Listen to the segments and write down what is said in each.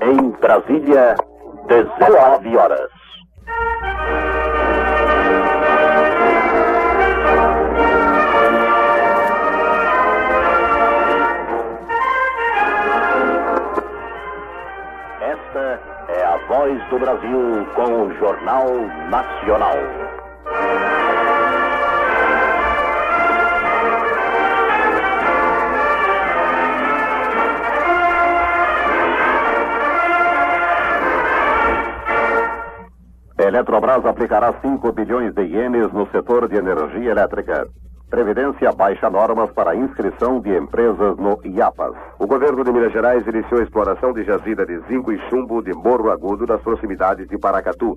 Em Brasília, 19 horas. Esta é a voz do Brasil com o Jornal Nacional. Eletrobras aplicará 5 bilhões de ienes no setor de energia elétrica. Previdência baixa normas para inscrição de empresas no IAPAS. O governo de Minas Gerais iniciou a exploração de jazida de zinco e chumbo de Morro Agudo nas proximidades de Paracatu.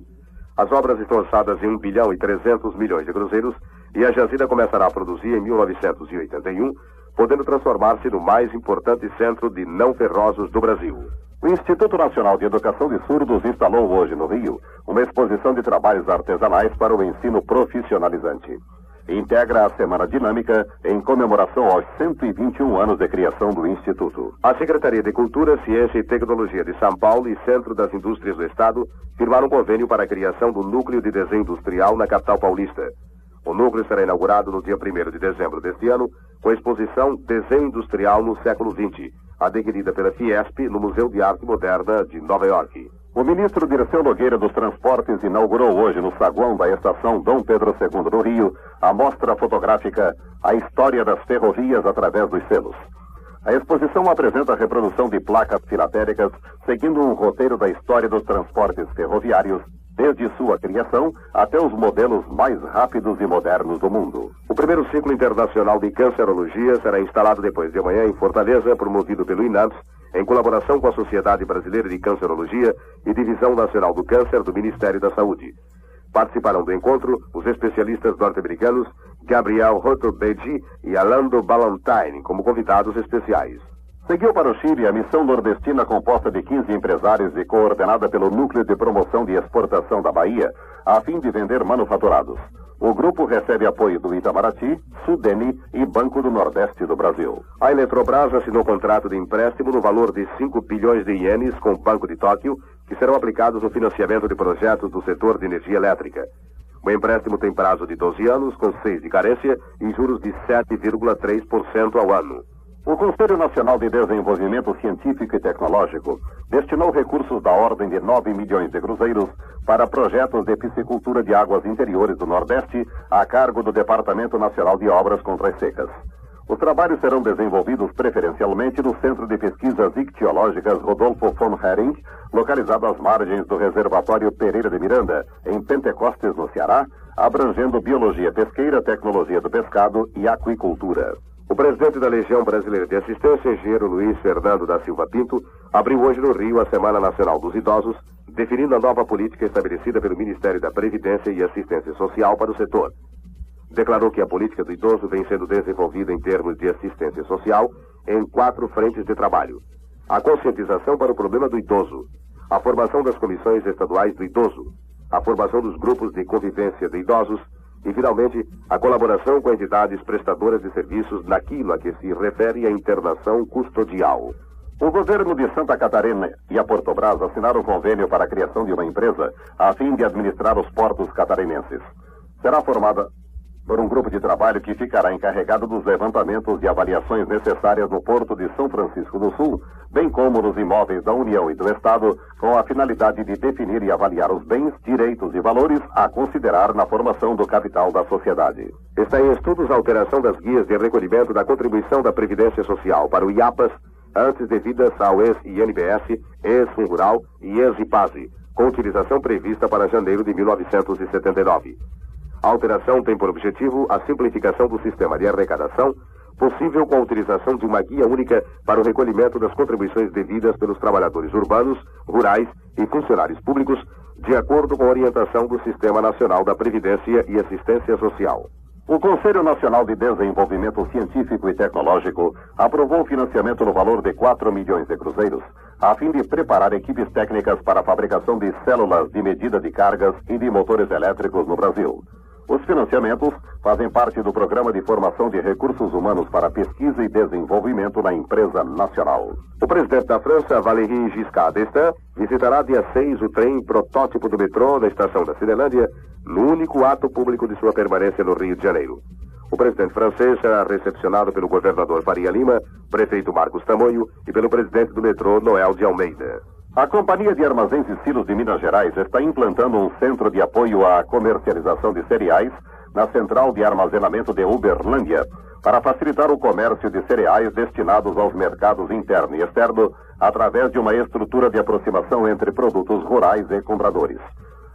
As obras estão orçadas em 1 bilhão e 300 milhões de cruzeiros e a jazida começará a produzir em 1981, podendo transformar-se no mais importante centro de não ferrosos do Brasil. O Instituto Nacional de Educação de Surdos instalou hoje no Rio uma exposição de trabalhos artesanais para o ensino profissionalizante. Integra a Semana Dinâmica em comemoração aos 121 anos de criação do Instituto. A Secretaria de Cultura, Ciência e Tecnologia de São Paulo e Centro das Indústrias do Estado firmaram um convênio para a criação do Núcleo de Desenho Industrial na capital paulista. O núcleo será inaugurado no dia 1 de dezembro deste ano, com a exposição Desenho Industrial no século XX adquirida pela Fiesp no Museu de Arte Moderna de Nova York. O ministro Dirceu Nogueira dos Transportes inaugurou hoje no saguão da estação Dom Pedro II do Rio a mostra fotográfica A História das Ferrovias através dos selos. A exposição apresenta a reprodução de placas filatéricas seguindo um roteiro da história dos transportes ferroviários desde sua criação até os modelos mais rápidos e modernos do mundo. O primeiro ciclo internacional de cancerologia será instalado depois de amanhã em Fortaleza, promovido pelo INAMS, em colaboração com a Sociedade Brasileira de Cancerologia e Divisão Nacional do Câncer do Ministério da Saúde. Participarão do encontro os especialistas norte-americanos Gabriel Rotterbeji e Alando Ballantyne como convidados especiais. Seguiu para o Chile a missão nordestina composta de 15 empresários e coordenada pelo Núcleo de Promoção de Exportação da Bahia, a fim de vender manufaturados. O grupo recebe apoio do Itamaraty, Sudene e Banco do Nordeste do Brasil. A Eletrobras assinou contrato de empréstimo no valor de 5 bilhões de ienes com o Banco de Tóquio, que serão aplicados no financiamento de projetos do setor de energia elétrica. O empréstimo tem prazo de 12 anos, com 6 de carência e juros de 7,3% ao ano. O Conselho Nacional de Desenvolvimento Científico e Tecnológico destinou recursos da ordem de 9 milhões de cruzeiros para projetos de piscicultura de águas interiores do Nordeste a cargo do Departamento Nacional de Obras contra as Secas. Os trabalhos serão desenvolvidos preferencialmente no Centro de Pesquisas Ictiológicas Rodolfo von Hering, localizado às margens do Reservatório Pereira de Miranda, em Pentecostes, no Ceará, abrangendo biologia pesqueira, tecnologia do pescado e aquicultura. O presidente da Legião Brasileira de Assistência, engenheiro Luiz Fernando da Silva Pinto, abriu hoje no Rio a Semana Nacional dos Idosos, definindo a nova política estabelecida pelo Ministério da Previdência e Assistência Social para o setor. Declarou que a política do idoso vem sendo desenvolvida em termos de assistência social em quatro frentes de trabalho: a conscientização para o problema do idoso, a formação das comissões estaduais do idoso, a formação dos grupos de convivência de idosos e, finalmente, a colaboração com entidades prestadoras de serviços naquilo a que se refere à internação custodial. O governo de Santa Catarina e a Portobras assinaram um convênio para a criação de uma empresa a fim de administrar os portos catarinenses. Será formada por um grupo de trabalho que ficará encarregado dos levantamentos e avaliações necessárias no Porto de São Francisco do Sul, bem como nos imóveis da União e do Estado, com a finalidade de definir e avaliar os bens, direitos e valores a considerar na formação do capital da sociedade. Está em estudos a alteração das guias de recolhimento da contribuição da Previdência Social para o IAPAS, antes devidas ao ex-INBS, ex-Rural e ex-IPASE, com utilização prevista para janeiro de 1979. A alteração tem por objetivo a simplificação do sistema de arrecadação, possível com a utilização de uma guia única para o recolhimento das contribuições devidas pelos trabalhadores urbanos, rurais e funcionários públicos, de acordo com a orientação do Sistema Nacional da Previdência e Assistência Social. O Conselho Nacional de Desenvolvimento Científico e Tecnológico aprovou o financiamento no valor de 4 milhões de cruzeiros, a fim de preparar equipes técnicas para a fabricação de células de medida de cargas e de motores elétricos no Brasil. Os financiamentos fazem parte do Programa de Formação de Recursos Humanos para Pesquisa e Desenvolvimento na Empresa Nacional. O presidente da França, Valéry Giscard d'Estaing, visitará dia 6 o trem protótipo do metrô na estação da Cinelândia, no único ato público de sua permanência no Rio de Janeiro. O presidente francês será recepcionado pelo governador Faria Lima, prefeito Marcos Tamoio e pelo presidente do metrô, Noel de Almeida. A Companhia de Armazéns e Silos de Minas Gerais está implantando um centro de apoio à comercialização de cereais na Central de Armazenamento de Uberlândia, para facilitar o comércio de cereais destinados aos mercados interno e externo através de uma estrutura de aproximação entre produtos rurais e compradores.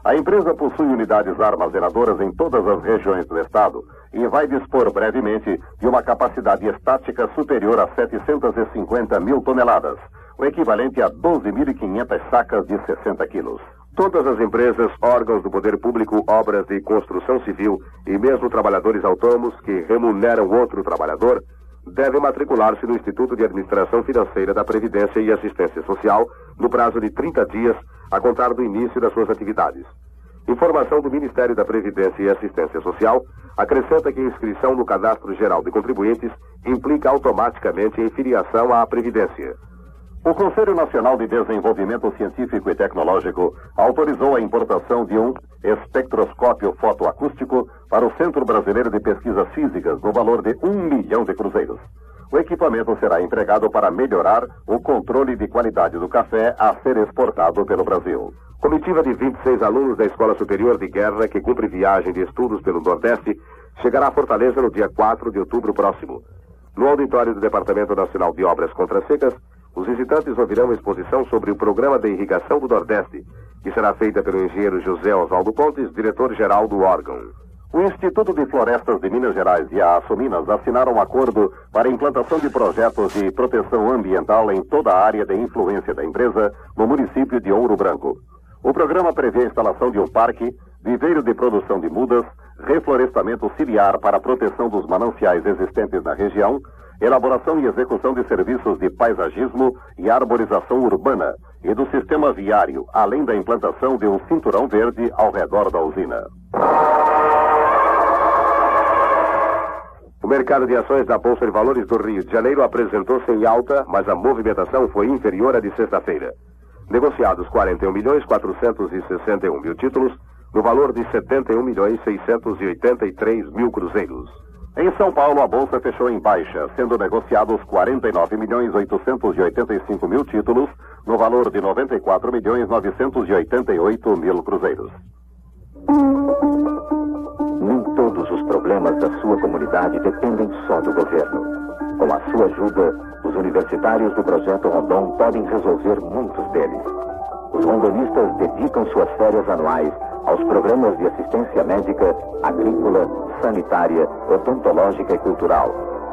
A empresa possui unidades armazenadoras em todas as regiões do estado e vai dispor brevemente de uma capacidade estática superior a 750 mil toneladas o equivalente a 12.500 sacas de 60 quilos. Todas as empresas, órgãos do poder público, obras de construção civil e mesmo trabalhadores autônomos que remuneram outro trabalhador devem matricular-se no Instituto de Administração Financeira da Previdência e Assistência Social no prazo de 30 dias a contar do início das suas atividades. Informação do Ministério da Previdência e Assistência Social acrescenta que a inscrição no Cadastro Geral de Contribuintes implica automaticamente em filiação à Previdência. O Conselho Nacional de Desenvolvimento Científico e Tecnológico autorizou a importação de um espectroscópio fotoacústico para o Centro Brasileiro de Pesquisas Físicas no valor de um milhão de cruzeiros. O equipamento será empregado para melhorar o controle de qualidade do café a ser exportado pelo Brasil. Comitiva de 26 alunos da Escola Superior de Guerra que cumpre viagem de estudos pelo Nordeste chegará a Fortaleza no dia 4 de outubro próximo. No auditório do Departamento Nacional de Obras Contra Secas, os visitantes ouvirão uma exposição sobre o Programa de Irrigação do Nordeste, que será feita pelo engenheiro José Oswaldo Pontes, diretor-geral do órgão. O Instituto de Florestas de Minas Gerais e a Assuminas assinaram um acordo para implantação de projetos de proteção ambiental em toda a área de influência da empresa no município de Ouro Branco. O programa prevê a instalação de um parque, viveiro de produção de mudas, reflorestamento ciliar para a proteção dos mananciais existentes na região, elaboração e execução de serviços de paisagismo e arborização urbana e do sistema viário, além da implantação de um cinturão verde ao redor da usina. O mercado de ações da Bolsa de Valores do Rio de Janeiro apresentou-se em alta, mas a movimentação foi inferior à de sexta-feira. Negociados 41 milhões 461 mil títulos, no valor de 71 milhões 683 mil cruzeiros. Em São Paulo, a bolsa fechou em baixa, sendo negociados 49 milhões 885 mil títulos, no valor de 94 milhões 988 mil cruzeiros. Nem todos os problemas da sua comunidade dependem só do governo. Com a sua ajuda, os universitários do Projeto Rondon podem resolver muitos deles. Os rondonistas dedicam suas férias anuais aos programas de assistência médica, agrícola, sanitária, odontológica e cultural,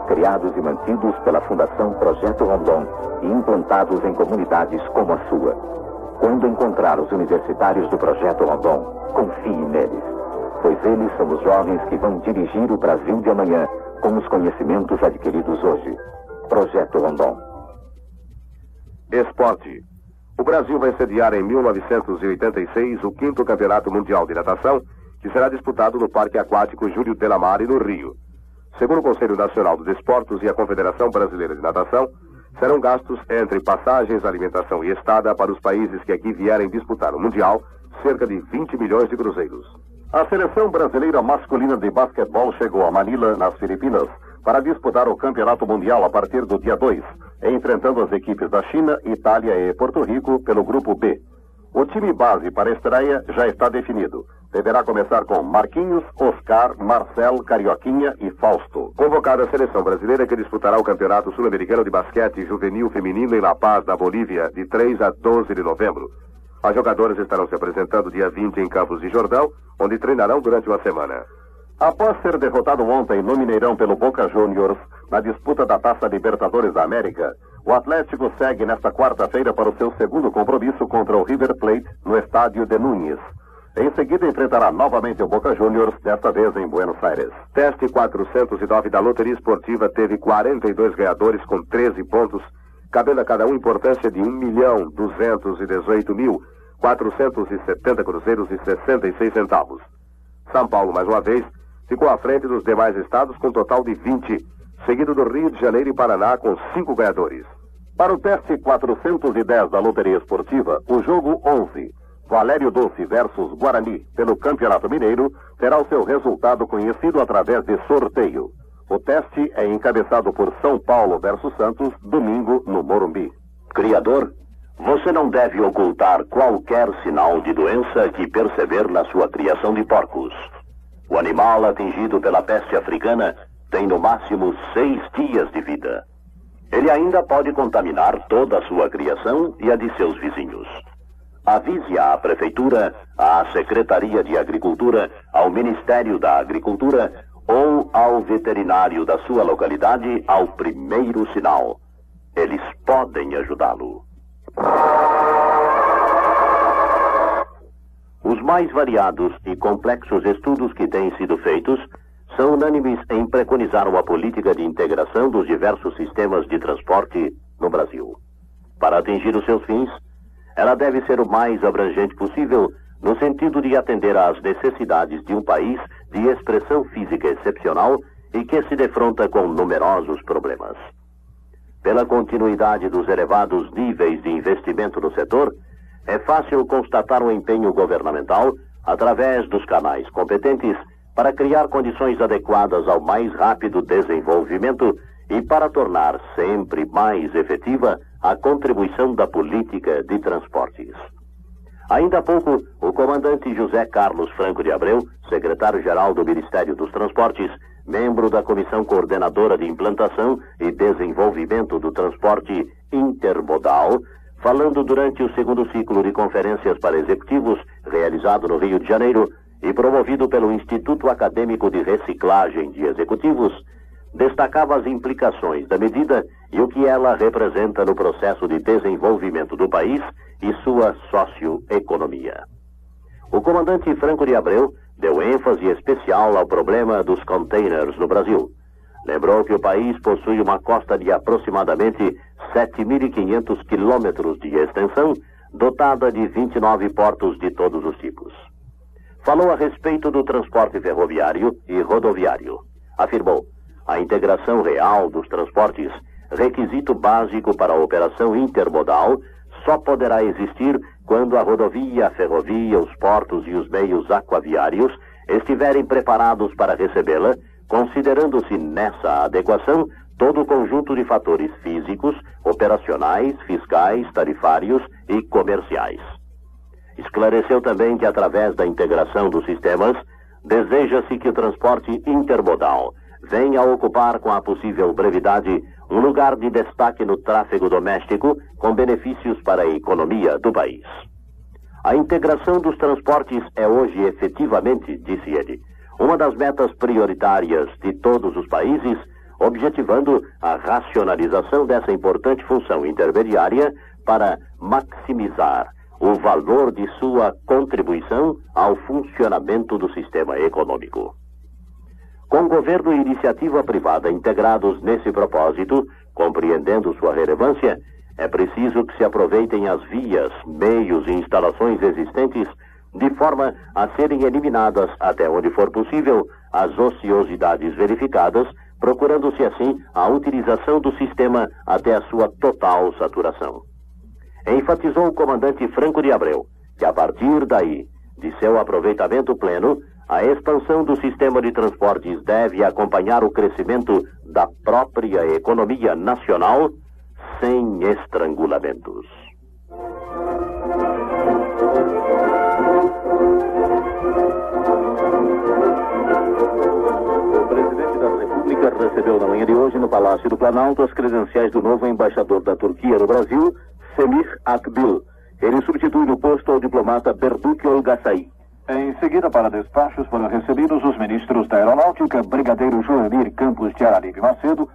criados e mantidos pela Fundação Projeto Rondon e implantados em comunidades como a sua. Quando encontrar os universitários do Projeto Rondon, confie neles, pois eles são os jovens que vão dirigir o Brasil de amanhã com os conhecimentos adquiridos hoje. Projeto Rondon. Esporte. O Brasil vai sediar em 1986 o quinto Campeonato Mundial de Natação, que será disputado no Parque Aquático Júlio Delamare, no Rio. Segundo o Conselho Nacional dos Esportes e a Confederação Brasileira de Natação, serão gastos entre passagens, alimentação e estada para os países que aqui vierem disputar o Mundial cerca de 20 milhões de cruzeiros. A seleção brasileira masculina de basquetebol chegou a Manila, nas Filipinas, para disputar o Campeonato Mundial a partir do dia 2 enfrentando as equipes da China, Itália e Porto Rico pelo Grupo B. O time base para a estreia já está definido. Deverá começar com Marquinhos, Oscar, Marcel, Carioquinha e Fausto. Convocada a seleção brasileira que disputará o Campeonato Sul-Americano de Basquete Juvenil Feminino em La Paz, na Bolívia, de 3 a 12 de novembro. As jogadoras estarão se apresentando dia 20 em Campos de Jordão, onde treinarão durante uma semana. Após ser derrotado ontem no Mineirão pelo Boca Juniors, na disputa da Taça Libertadores da América, o Atlético segue nesta quarta-feira para o seu segundo compromisso contra o River Plate no estádio de Núñez. Em seguida, enfrentará novamente o Boca Juniors, desta vez em Buenos Aires. Teste 409 da Loteria Esportiva teve 42 ganhadores com 13 pontos, cabendo a cada um importância de 1 milhão 218 mil 470 cruzeiros e 66 centavos. São Paulo, mais uma vez, ficou à frente dos demais estados com um total de 20, seguido do Rio de Janeiro e Paraná com cinco ganhadores. Para o teste 410 da Loteria Esportiva, o jogo 11, Valério Doce versus Guarani, pelo Campeonato Mineiro, terá o seu resultado conhecido através de sorteio. O teste é encabeçado por São Paulo versus Santos, domingo, no Morumbi. Criador, você não deve ocultar qualquer sinal de doença que perceber na sua criação de porcos. O animal atingido pela peste africana tem no máximo seis dias de vida. Ele ainda pode contaminar toda a sua criação e a de seus vizinhos. Avise à Prefeitura, à Secretaria de Agricultura, ao Ministério da Agricultura ou ao veterinário da sua localidade ao primeiro sinal. Eles podem ajudá-lo. Os mais variados e complexos estudos que têm sido feitos são unânimes em preconizar uma política de integração dos diversos sistemas de transporte no Brasil. Para atingir os seus fins, ela deve ser o mais abrangente possível no sentido de atender às necessidades de um país de expressão física excepcional e que se defronta com numerosos problemas. Pela continuidade dos elevados níveis de investimento no setor, é fácil constatar o empenho governamental, através dos canais competentes, para criar condições adequadas ao mais rápido desenvolvimento e para tornar sempre mais efetiva a contribuição da política de transportes. Ainda há pouco, o comandante José Carlos Franco de Abreu, secretário-geral do Ministério dos Transportes, membro da Comissão Coordenadora de Implantação e Desenvolvimento do Transporte Intermodal, falando durante o segundo ciclo de conferências para executivos, realizado no Rio de Janeiro e promovido pelo Instituto Acadêmico de Reciclagem de Executivos, destacava as implicações da medida e o que ela representa no processo de desenvolvimento do país e sua socioeconomia. O comandante Franco de Abreu deu ênfase especial ao problema dos containers no Brasil. Lembrou que o país possui uma costa de aproximadamente 7.500 quilômetros de extensão, dotada de 29 portos de todos os tipos. Falou a respeito do transporte ferroviário e rodoviário. Afirmou: a integração real dos transportes, requisito básico para a operação intermodal, só poderá existir quando a rodovia, a ferrovia, os portos e os meios aquaviários estiverem preparados para recebê-la, considerando-se nessa adequação todo o conjunto de fatores físicos, operacionais, fiscais, tarifários e comerciais. Esclareceu também que, através da integração dos sistemas, deseja-se que o transporte intermodal venha a ocupar com a possível brevidade um lugar de destaque no tráfego doméstico, com benefícios para a economia do país. A integração dos transportes é hoje efetivamente, disse ele, uma das metas prioritárias de todos os países, objetivando a racionalização dessa importante função intermediária para maximizar o valor de sua contribuição ao funcionamento do sistema econômico. Com governo e iniciativa privada integrados nesse propósito, compreendendo sua relevância, é preciso que se aproveitem as vias, meios e instalações existentes de forma a serem eliminadas, até onde for possível, as ociosidades verificadas, procurando-se assim a utilização do sistema até a sua total saturação. Enfatizou o comandante Franco de Abreu que, a partir daí, de seu aproveitamento pleno, a expansão do sistema de transportes deve acompanhar o crescimento da própria economia nacional sem estrangulamentos. Palácio do Planalto as credenciais do novo embaixador da Turquia no Brasil, Semih Akbil. Ele substitui no posto ao diplomata Berduk Olgasay. Em seguida, para despachos, foram recebidos os ministros da Aeronáutica, Brigadeiro Joanir Campos de Araribe Macedo,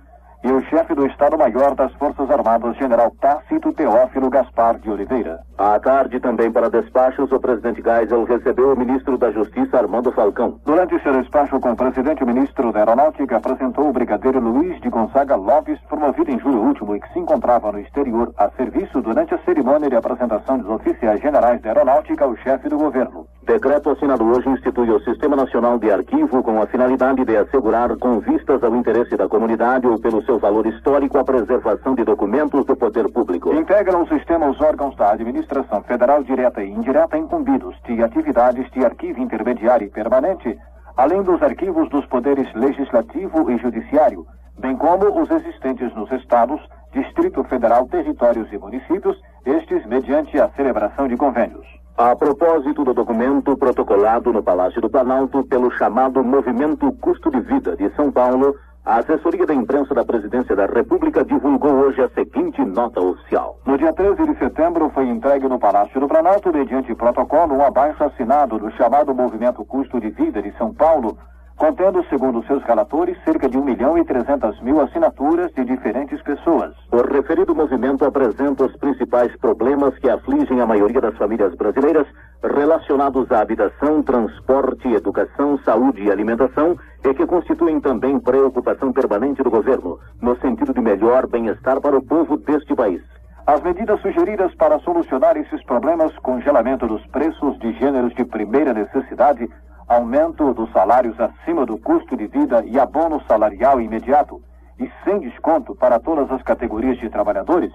e o chefe do Estado-Maior das Forças Armadas, General Tácito Teófilo Gaspar de Oliveira. À tarde, também para despachos, o presidente Geisel recebeu o ministro da Justiça, Armando Falcão. Durante seu despacho com o presidente, o ministro da Aeronáutica apresentou o brigadeiro Luiz de Gonzaga Lopes, promovido em julho último e que se encontrava no exterior a serviço durante a cerimônia de apresentação dos oficiais generais da Aeronáutica ao chefe do governo. Decreto assinado hoje institui o Sistema Nacional de Arquivo com a finalidade de assegurar, com vistas ao interesse da comunidade ou pelo seu valor histórico, a preservação de documentos do poder público. Integra o sistema os órgãos da administração federal direta e indireta incumbidos de atividades de arquivo intermediário e permanente, além dos arquivos dos poderes legislativo e judiciário, bem como os existentes nos estados, Distrito Federal, territórios e municípios, estes mediante a celebração de convênios. A propósito do documento protocolado no Palácio do Planalto pelo chamado Movimento Custo de Vida de São Paulo, a assessoria da imprensa da Presidência da República divulgou hoje a seguinte nota oficial. No dia 13 de setembro foi entregue no Palácio do Planalto, mediante protocolo, um abaixo assinado do chamado Movimento Custo de Vida de São Paulo, contendo, segundo seus relatores, cerca de 1 milhão e 300 mil assinaturas de diferentes pessoas. O referido movimento apresenta os principais problemas que afligem a maioria das famílias brasileiras relacionados à habitação, transporte, educação, saúde e alimentação e que constituem também preocupação permanente do governo, no sentido de melhor bem-estar para o povo deste país. As medidas sugeridas para solucionar esses problemas, congelamento dos preços de gêneros de primeira necessidade, aumento dos salários acima do custo de vida e abono salarial imediato e sem desconto para todas as categorias de trabalhadores,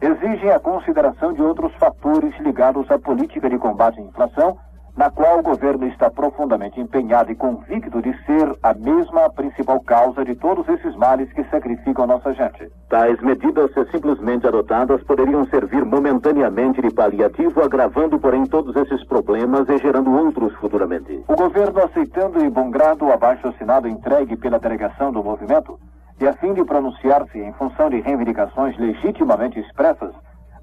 exigem a consideração de outros fatores ligados à política de combate à inflação na qual o governo está profundamente empenhado e convicto de ser a mesma principal causa de todos esses males que sacrificam a nossa gente. Tais medidas, se simplesmente adotadas, poderiam servir momentaneamente de paliativo, agravando, porém, todos esses problemas e gerando outros futuramente. O governo, aceitando de bom grado o abaixo assinado entregue pela delegação do movimento, e a fim de pronunciar-se em função de reivindicações legitimamente expressas,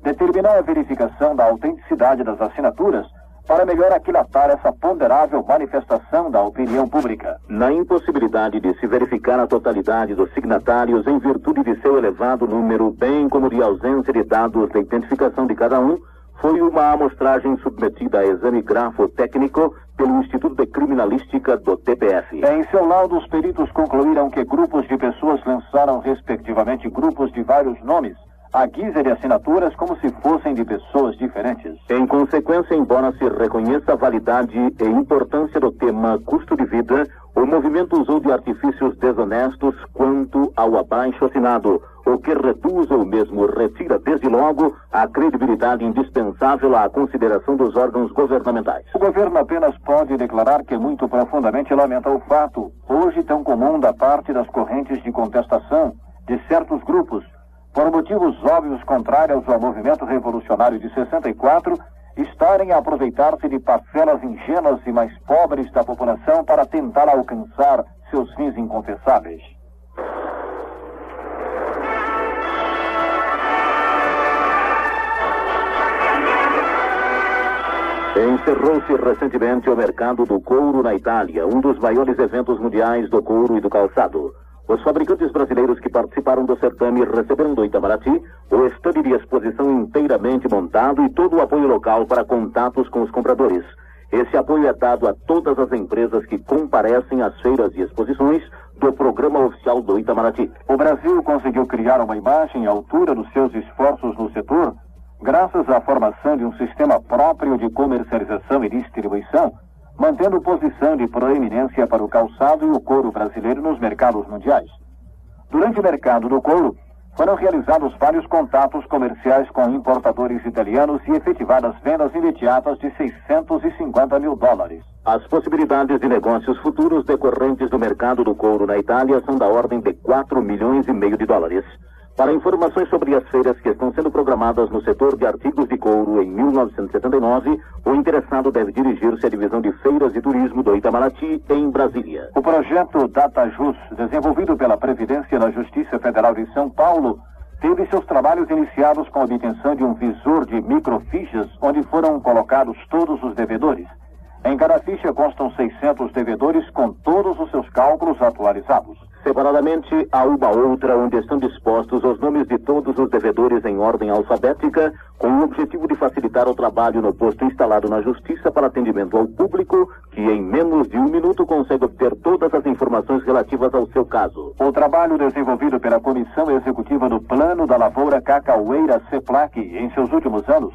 determinou a verificação da autenticidade das assinaturas para melhor aquilatar essa ponderável manifestação da opinião pública. Na impossibilidade de se verificar a totalidade dos signatários em virtude de seu elevado número, bem como de ausência de dados de identificação de cada um, foi uma amostragem submetida a exame grafo-técnico pelo Instituto de Criminalística do TPF. Em seu laudo, os peritos concluíram que grupos de pessoas lançaram, respectivamente, grupos de vários nomes à guisa de assinaturas como se fossem de pessoas diferentes. Em consequência, embora se reconheça a validade e importância do tema custo de vida, o movimento usou de artifícios desonestos quanto ao abaixo assinado, o que reduz ou mesmo retira desde logo a credibilidade indispensável à consideração dos órgãos governamentais. O governo apenas pode declarar que muito profundamente lamenta o fato, hoje tão comum da parte das correntes de contestação de certos grupos, por motivos óbvios contrários ao movimento revolucionário de 64, estarem a aproveitar-se de parcelas ingênuas e mais pobres da população para tentar alcançar seus fins inconfessáveis. Encerrou-se recentemente o mercado do couro na Itália, um dos maiores eventos mundiais do couro e do calçado. Os fabricantes brasileiros que participaram do certame receberam do Itamaraty o estande de exposição inteiramente montado e todo o apoio local para contatos com os compradores. Esse apoio é dado a todas as empresas que comparecem às feiras e exposições do programa oficial do Itamaraty. O Brasil conseguiu criar uma imagem à altura dos seus esforços no setor, graças à formação de um sistema próprio de comercialização e distribuição mantendo posição de proeminência para o calçado e o couro brasileiro nos mercados mundiais. Durante o mercado do couro, foram realizados vários contatos comerciais com importadores italianos e efetivadas vendas imediatas de 650 mil dólares. As possibilidades de negócios futuros decorrentes do mercado do couro na Itália são da ordem de 4 milhões e meio de dólares. Para informações sobre as feiras que estão sendo programadas no setor de artigos de couro em 1979, o interessado deve dirigir-se à divisão de feiras e turismo do Itamaraty, em Brasília. O projeto DataJus, desenvolvido pela Previdência na Justiça Federal de São Paulo, teve seus trabalhos iniciados com a obtenção de um visor de microfichas, onde foram colocados todos os devedores. Em cada ficha constam 600 devedores com todos os seus cálculos atualizados. Separadamente, há uma outra onde estão dispostos os nomes de todos os devedores em ordem alfabética, com o objetivo de facilitar o trabalho no posto instalado na Justiça para atendimento ao público, que em menos de um minuto consegue obter todas as informações relativas ao seu caso. O trabalho desenvolvido pela Comissão Executiva do Plano da Lavoura Cacaueira CEPLAC em seus últimos anos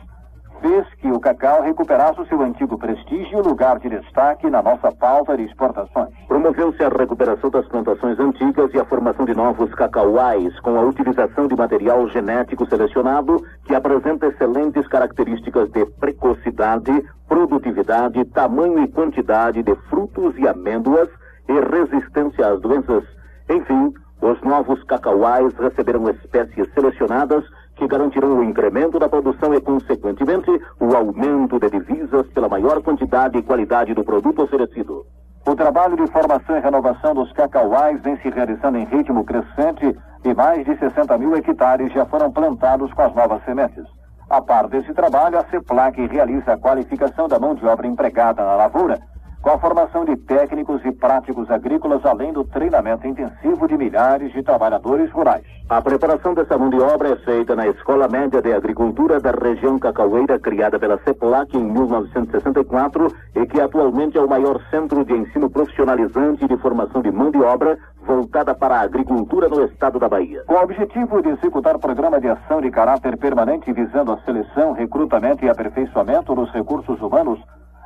fez que o cacau recuperasse o seu antigo prestígio e lugar de destaque na nossa pauta de exportações. Promoveu-se a recuperação das plantações antigas e a formação de novos cacauais com a utilização de material genético selecionado que apresenta excelentes características de precocidade, produtividade, tamanho e quantidade de frutos e amêndoas e resistência às doenças. Enfim, os novos cacauais receberam espécies selecionadas que garantirão o incremento da produção e, consequentemente, o aumento de divisas pela maior quantidade e qualidade do produto oferecido. O trabalho de formação e renovação dos cacauais vem se realizando em ritmo crescente e mais de 60 mil hectares já foram plantados com as novas sementes. A par desse trabalho, a CEPLAC realiza a qualificação da mão de obra empregada na lavoura com a formação de técnicos e práticos agrícolas, além do treinamento intensivo de milhares de trabalhadores rurais. A preparação dessa mão de obra é feita na Escola Média de Agricultura da região cacaueira, criada pela CEPLAC em 1964 e que atualmente é o maior centro de ensino profissionalizante de formação de mão de obra voltada para a agricultura no estado da Bahia. Com o objetivo de executar programa de ação de caráter permanente visando a seleção, recrutamento e aperfeiçoamento dos recursos humanos,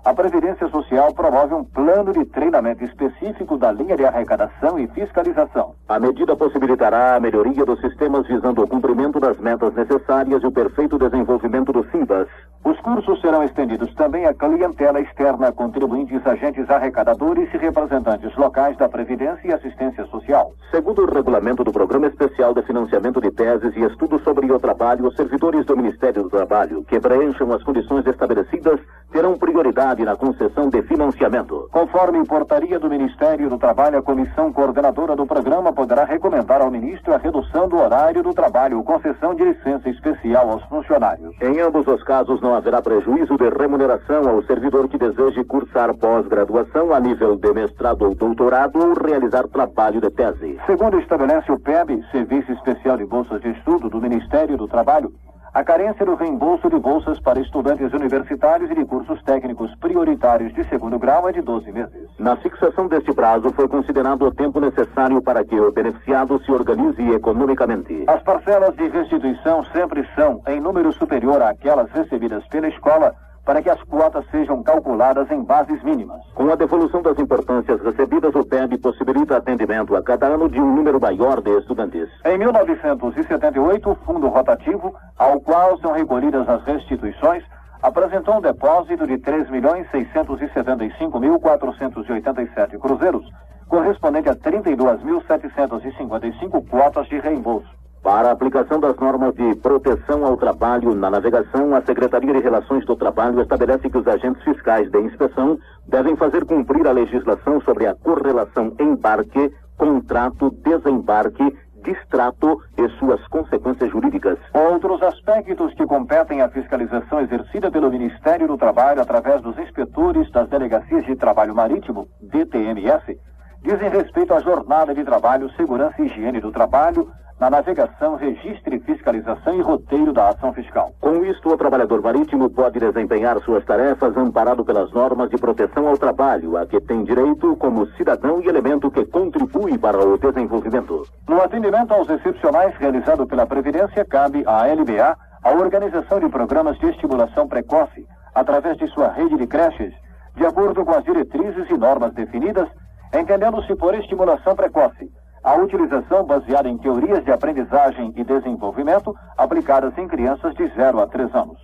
a Previdência Social promove um plano de treinamento específico da linha de arrecadação e fiscalização. A medida possibilitará a melhoria dos sistemas visando o cumprimento das metas necessárias e o perfeito desenvolvimento do SIMBAS. Os cursos serão estendidos também à clientela externa, contribuintes, agentes arrecadadores e representantes locais da Previdência e Assistência Social. Segundo o regulamento do Programa Especial de Financiamento de Teses e Estudos sobre o Trabalho, os servidores do Ministério do Trabalho que preencham as condições estabelecidas terão prioridade na concessão de financiamento. Conforme portaria do Ministério do Trabalho, a comissão coordenadora do programa poderá recomendar ao ministro a redução do horário do trabalho, concessão de licença especial aos funcionários. Em ambos os casos, não haverá prejuízo de remuneração ao servidor que deseje cursar pós-graduação a nível de mestrado ou doutorado ou realizar trabalho de tese. Segundo estabelece o PEB, Serviço Especial de Bolsas de Estudo do Ministério do Trabalho, a carência do reembolso de bolsas para estudantes universitários e de cursos técnicos prioritários de segundo grau é de 12 meses. Na fixação deste prazo, foi considerado o tempo necessário para que o beneficiado se organize economicamente. As parcelas de restituição sempre são em número superior àquelas recebidas pela escola para que as quotas sejam calculadas em bases mínimas. Com a devolução das importâncias recebidas, o PEB possibilita atendimento a cada ano de um número maior de estudantes. Em 1978, o fundo rotativo, ao qual são recolhidas as restituições, apresentou um depósito de 3.675.487 cruzeiros, correspondente a 32.755 quotas de reembolso. Para a aplicação das normas de proteção ao trabalho na navegação, a Secretaria de Relações do Trabalho estabelece que os agentes fiscais de inspeção devem fazer cumprir a legislação sobre a correlação embarque, contrato, desembarque, distrato e suas consequências jurídicas. Outros aspectos que competem à fiscalização exercida pelo Ministério do Trabalho através dos inspetores das Delegacias de Trabalho Marítimo, DTMS, dizem respeito à jornada de trabalho, segurança e higiene do trabalho, na navegação, registro e fiscalização e roteiro da ação fiscal. Com isto, o trabalhador marítimo pode desempenhar suas tarefas amparado pelas normas de proteção ao trabalho, a que tem direito como cidadão e elemento que contribui para o desenvolvimento. No atendimento aos excepcionais realizado pela Previdência, cabe à LBA a organização de programas de estimulação precoce através de sua rede de creches, de acordo com as diretrizes e normas definidas, entendendo-se por estimulação precoce a utilização baseada em teorias de aprendizagem e desenvolvimento aplicadas em crianças de 0 a 3 anos.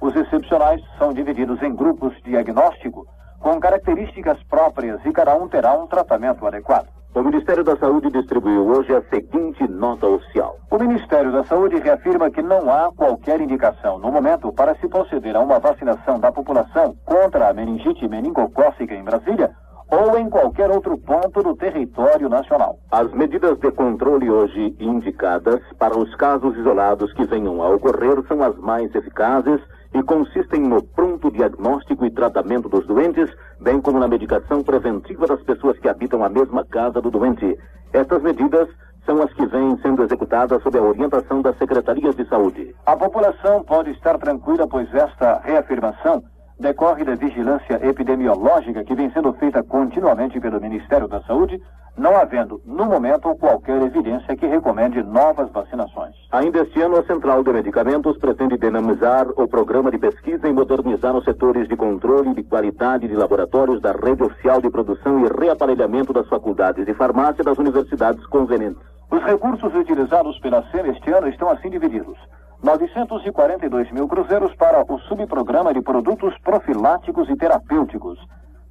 Os excepcionais são divididos em grupos diagnóstico com características próprias e cada um terá um tratamento adequado. O Ministério da Saúde distribuiu hoje a seguinte nota oficial. O Ministério da Saúde reafirma que não há qualquer indicação no momento para se proceder a uma vacinação da população contra a meningite meningocócica em Brasília ou em qualquer outro ponto do território nacional. As medidas de controle hoje indicadas para os casos isolados que venham a ocorrer são as mais eficazes e consistem no pronto diagnóstico e tratamento dos doentes, bem como na medicação preventiva das pessoas que habitam a mesma casa do doente. Estas medidas são as que vêm sendo executadas sob a orientação das secretarias de saúde. A população pode estar tranquila, pois esta reafirmação decorre da vigilância epidemiológica que vem sendo feita continuamente pelo Ministério da Saúde, não havendo, no momento, qualquer evidência que recomende novas vacinações. Ainda este ano, a Central de Medicamentos pretende dinamizar o programa de pesquisa e modernizar os setores de controle de qualidade de laboratórios da rede oficial de produção e reaparelhamento das faculdades de farmácia das universidades convenientes. Os recursos utilizados pela SEM este ano estão assim divididos. 942 mil cruzeiros para o subprograma de produtos profiláticos e terapêuticos,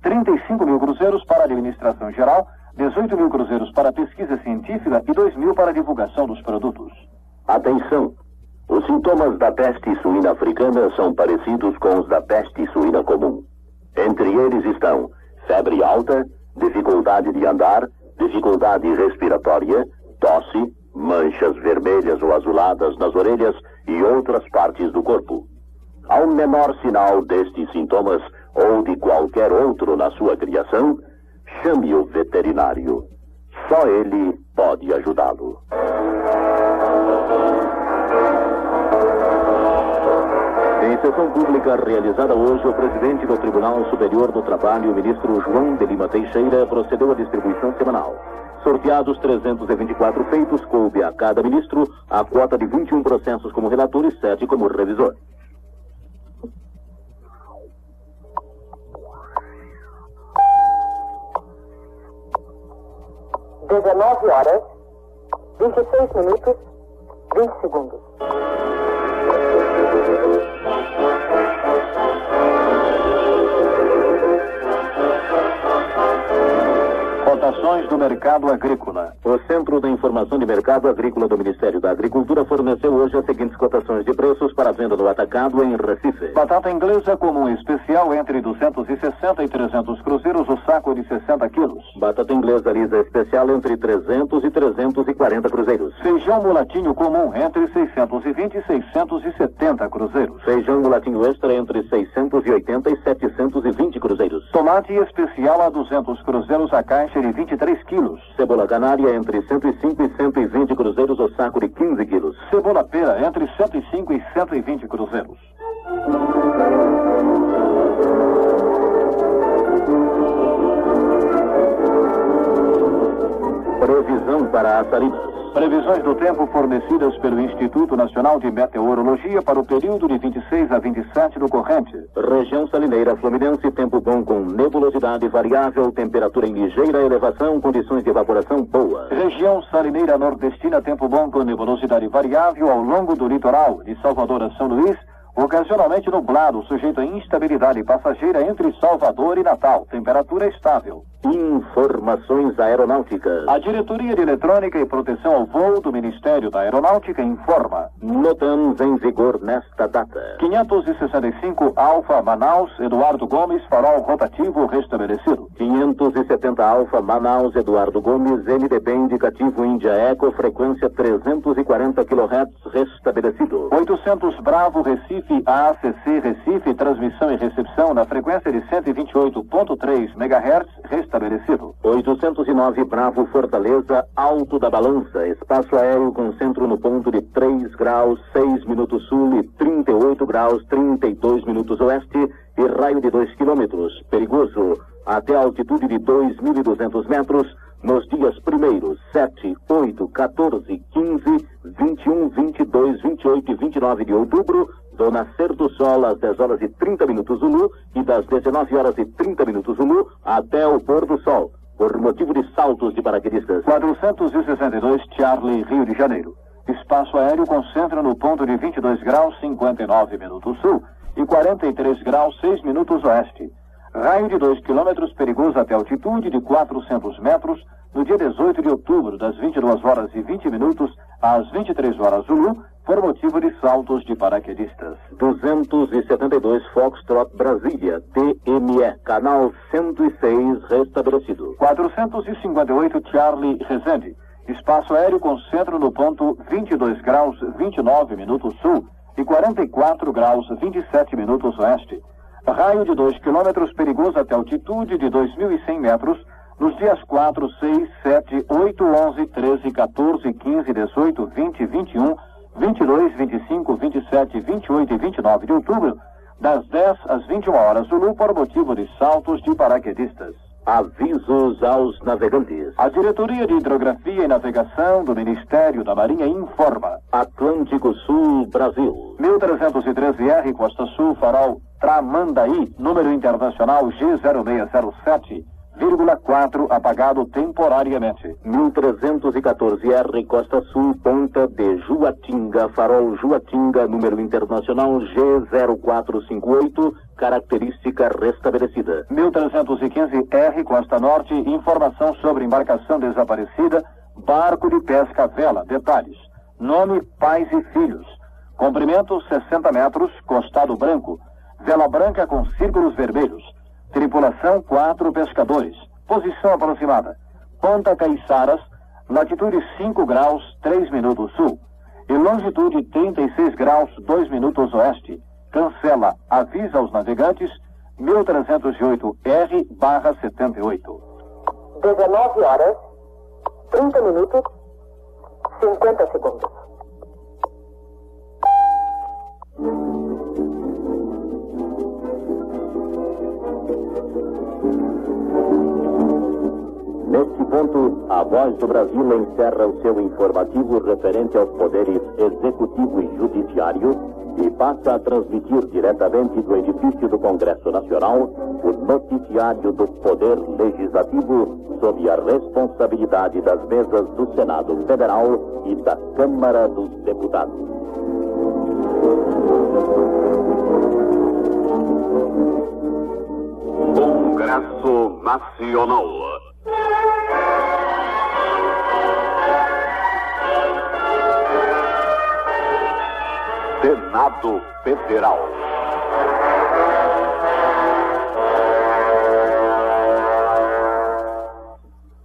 35 mil cruzeiros para a administração geral, 18 mil cruzeiros para pesquisa científica e 2 mil para divulgação dos produtos. Atenção! Os sintomas da peste suína africana são parecidos com os da peste suína comum. Entre eles estão febre alta, dificuldade de andar, dificuldade respiratória, tosse, manchas vermelhas ou azuladas nas orelhas e outras partes do corpo. Ao menor sinal destes sintomas ou de qualquer outro na sua criação, chame o veterinário. Só ele pode ajudá-lo. Em sessão pública realizada hoje, o presidente do Tribunal Superior do Trabalho, o ministro João de Lima Teixeira, procedeu à distribuição semanal. Sorteados 324 feitos, coube a cada ministro a quota de 21 processos como relator e 7 como revisor. Dezenove horas, 26 minutos, 20 segundos. Cotações do mercado agrícola. O Centro da Informação de Mercado Agrícola do Ministério da Agricultura forneceu hoje as seguintes cotações de preços para venda no atacado em Recife. Batata inglesa comum especial entre 260 e 300 cruzeiros o saco de 60 quilos. Batata inglesa lisa especial entre 300 e 340 cruzeiros. Feijão mulatinho comum entre 620 e 670 cruzeiros. Feijão mulatinho extra entre 680 e 720 cruzeiros. Tomate especial a 200 cruzeiros a caixa de 23 quilos. Cebola canária entre 105 e 120 cruzeiros o saco de 15 quilos. Cebola pera entre 105 e 120 cruzeiros. Previsão para as salinas. Previsões do tempo fornecidas pelo Instituto Nacional de Meteorologia para o período de 26 a 27 do corrente. Região salineira fluminense, tempo bom com nebulosidade variável, temperatura em ligeira elevação, condições de evaporação boas. Região salineira nordestina, tempo bom com nebulosidade variável ao longo do litoral, de Salvador a São Luís, ocasionalmente nublado, sujeito a instabilidade passageira entre Salvador e Natal. Temperatura estável. Informações aeronáuticas. A Diretoria de Eletrônica e Proteção ao Voo do Ministério da Aeronáutica informa. Notamos em vigor nesta data. 565 Alfa Manaus, Eduardo Gomes, farol rotativo restabelecido. 570 Alfa Manaus, Eduardo Gomes, MDB indicativo Índia Eco, frequência 340 kHz restabelecido. 800 Bravo Recife, AACC Recife, transmissão e recepção na frequência de 128.3 MHz restabelecido. 809 Bravo Fortaleza, Alto da Balança, espaço aéreo com centro no ponto de 3 graus 6 minutos sul e 38 graus 32 minutos oeste e raio de 2 quilômetros. Perigoso, até altitude de 2.200 metros, nos dias 1, 7, 8, 14, 15, 21, 22, 28 e 29 de outubro, do nascer do sol às 10 horas e 30 minutos Zulu e das 19 horas e 30 minutos Zulu até o pôr do sol, por motivo de saltos de paraquedistas. 462 Charlie, Rio de Janeiro. Espaço aéreo concentra no ponto de 22 graus 59 minutos sul e 43 graus 6 minutos oeste. Raio de 2 quilômetros perigoso até altitude de 400 metros no dia 18 de outubro, das 22 horas e 20 minutos às 23 horas Zulu, por motivo de saltos de paraquedistas. 272 Foxtrot Brasília, TME, canal 106 restabelecido. 458 Charlie Resende. Espaço aéreo concentra no ponto 22 graus 29 minutos sul e 44 graus 27 minutos oeste. Raio de 2 quilômetros perigoso até altitude de 2.100 metros nos dias 4, 6, 7, 8, 11, 13, 14, 15, 18, 20, 21, 22, 25, 27, 28 e 29 de outubro, das 10 às 21 horas Zulu por motivo de saltos de paraquedistas. Avisos aos navegantes. A Diretoria de Hidrografia e Navegação do Ministério da Marinha informa. Atlântico Sul, Brasil. 1313R Costa Sul, farol Tramandaí, número internacional G0607, 4 apagado temporariamente. 1314R Costa Sul, ponta de Juatinga, farol Juatinga, número internacional G0458, característica restabelecida. 1315R Costa Norte, informação sobre embarcação desaparecida, barco de pesca vela. Detalhes: nome, pais e filhos. Comprimento 60 metros, costado branco, vela branca com círculos vermelhos. Tripulação, quatro pescadores. Posição aproximada. Ponta Caiçaras, latitude 5 graus, 3 minutos sul. E longitude 36 graus, 2 minutos oeste. Cancela, avisa aos navegantes, 1308R barra 78. 19 horas, 30 minutos, 50 segundos. Neste ponto, a Voz do Brasil encerra o seu informativo referente aos poderes executivo e judiciário e passa a transmitir diretamente do edifício do Congresso Nacional o noticiário do Poder Legislativo sob a responsabilidade das mesas do Senado Federal e da Câmara dos Deputados. Congresso Nacional. Senado Federal.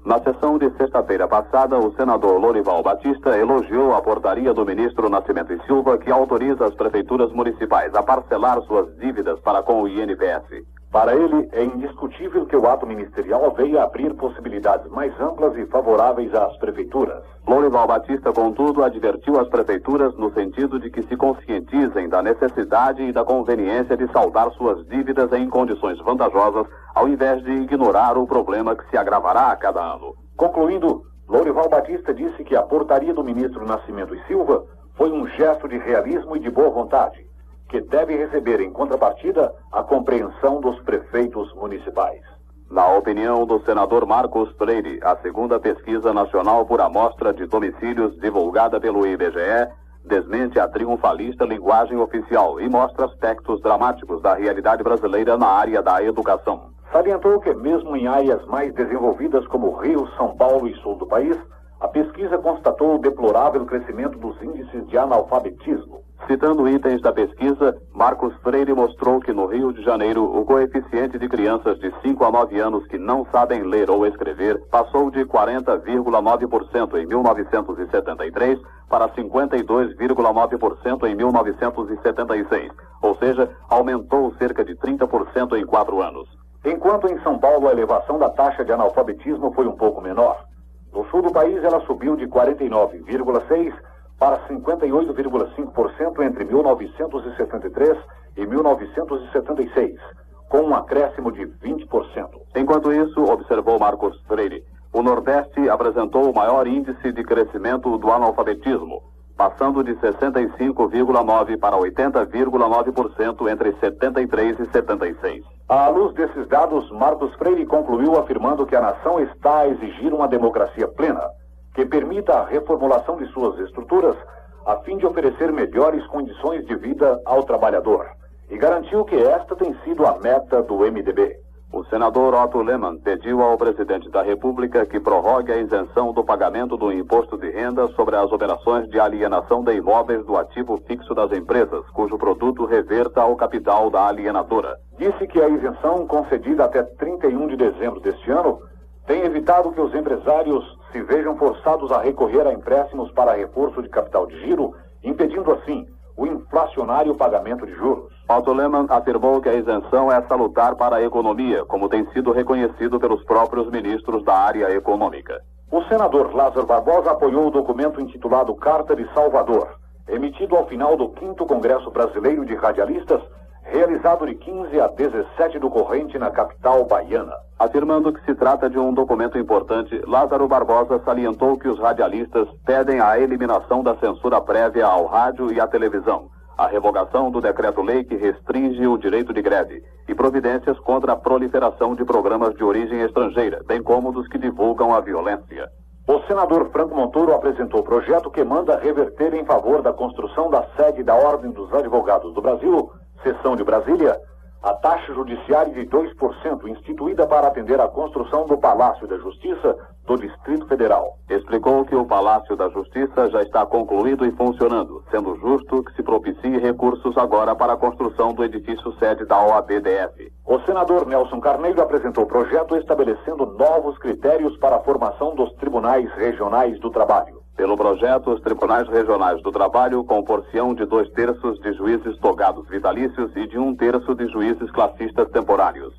Na sessão de sexta-feira passada, o senador Lorival Batista elogiou a portaria do ministro Nascimento e Silva que autoriza as prefeituras municipais a parcelar suas dívidas para com o INPS. Para ele, é indiscutível que o ato ministerial veio abrir possibilidades mais amplas e favoráveis às prefeituras. Lorival Batista, contudo, advertiu as prefeituras no sentido de que se conscientizem da necessidade e da conveniência de saldar suas dívidas em condições vantajosas, ao invés de ignorar o problema que se agravará a cada ano. Concluindo, Lorival Batista disse que a portaria do ministro Nascimento e Silva foi um gesto de realismo e de boa vontade que deve receber em contrapartida a compreensão dos prefeitos municipais. Na opinião do senador Marcos Freire, a segunda pesquisa nacional por amostra de domicílios divulgada pelo IBGE desmente a triunfalista linguagem oficial e mostra aspectos dramáticos da realidade brasileira na área da educação. Salientou que, mesmo em áreas mais desenvolvidas como Rio, São Paulo e sul do país, a pesquisa constatou o deplorável crescimento dos índices de analfabetismo. Citando itens da pesquisa, Marcos Freire mostrou que no Rio de Janeiro o coeficiente de crianças de 5 a 9 anos que não sabem ler ou escrever passou de 40,9% em 1973 para 52,9% em 1976, ou seja, aumentou cerca de 30% em quatro anos. Enquanto em São Paulo a elevação da taxa de analfabetismo foi um pouco menor, no sul do país ela subiu de 49,6% para 58,5% entre 1973 e 1976, com um acréscimo de 20%. Enquanto isso, observou Marcos Freire, o Nordeste apresentou o maior índice de crescimento do analfabetismo, passando de 65,9% para 80,9% entre 73 e 76. À luz desses dados, Marcos Freire concluiu afirmando que a nação está a exigir uma democracia plena que permita a reformulação de suas estruturas a fim de oferecer melhores condições de vida ao trabalhador. E garantiu que esta tem sido a meta do MDB. O senador Otto Lehmann pediu ao presidente da República que prorrogue a isenção do pagamento do imposto de renda sobre as operações de alienação de imóveis do ativo fixo das empresas, cujo produto reverta ao capital da alienadora. Disse que a isenção concedida até 31 de dezembro deste ano tem evitado que os empresários se vejam forçados a recorrer a empréstimos para reforço de capital de giro, impedindo assim o inflacionário pagamento de juros. Otto Lehmann afirmou que a isenção é salutar para a economia, como tem sido reconhecido pelos próprios ministros da área econômica. O senador Lázaro Barbosa apoiou o documento intitulado Carta de Salvador, emitido ao final do 5 Congresso Brasileiro de Radialistas, realizado de 15 a 17 do corrente na capital baiana. Afirmando que se trata de um documento importante, Lázaro Barbosa salientou que os radialistas pedem a eliminação da censura prévia ao rádio e à televisão, a revogação do decreto-lei que restringe o direito de greve e providências contra a proliferação de programas de origem estrangeira, bem como dos que divulgam a violência. O senador Franco Montoro apresentou o projeto que manda reverter em favor da construção da sede da Ordem dos Advogados do Brasil, seção de Brasília, a taxa judiciária de 2% instituída para atender à construção do Palácio da Justiça do Distrito Federal. Explicou que o Palácio da Justiça já está concluído e funcionando, sendo justo que se propicie recursos agora para a construção do edifício sede da OAB-DF. O senador Nelson Carneiro apresentou o projeto estabelecendo novos critérios para a formação dos tribunais regionais do trabalho. Pelo projeto, os tribunais regionais do trabalho compor-se-ão de dois terços de juízes togados vitalícios e de um terço de juízes classistas temporários.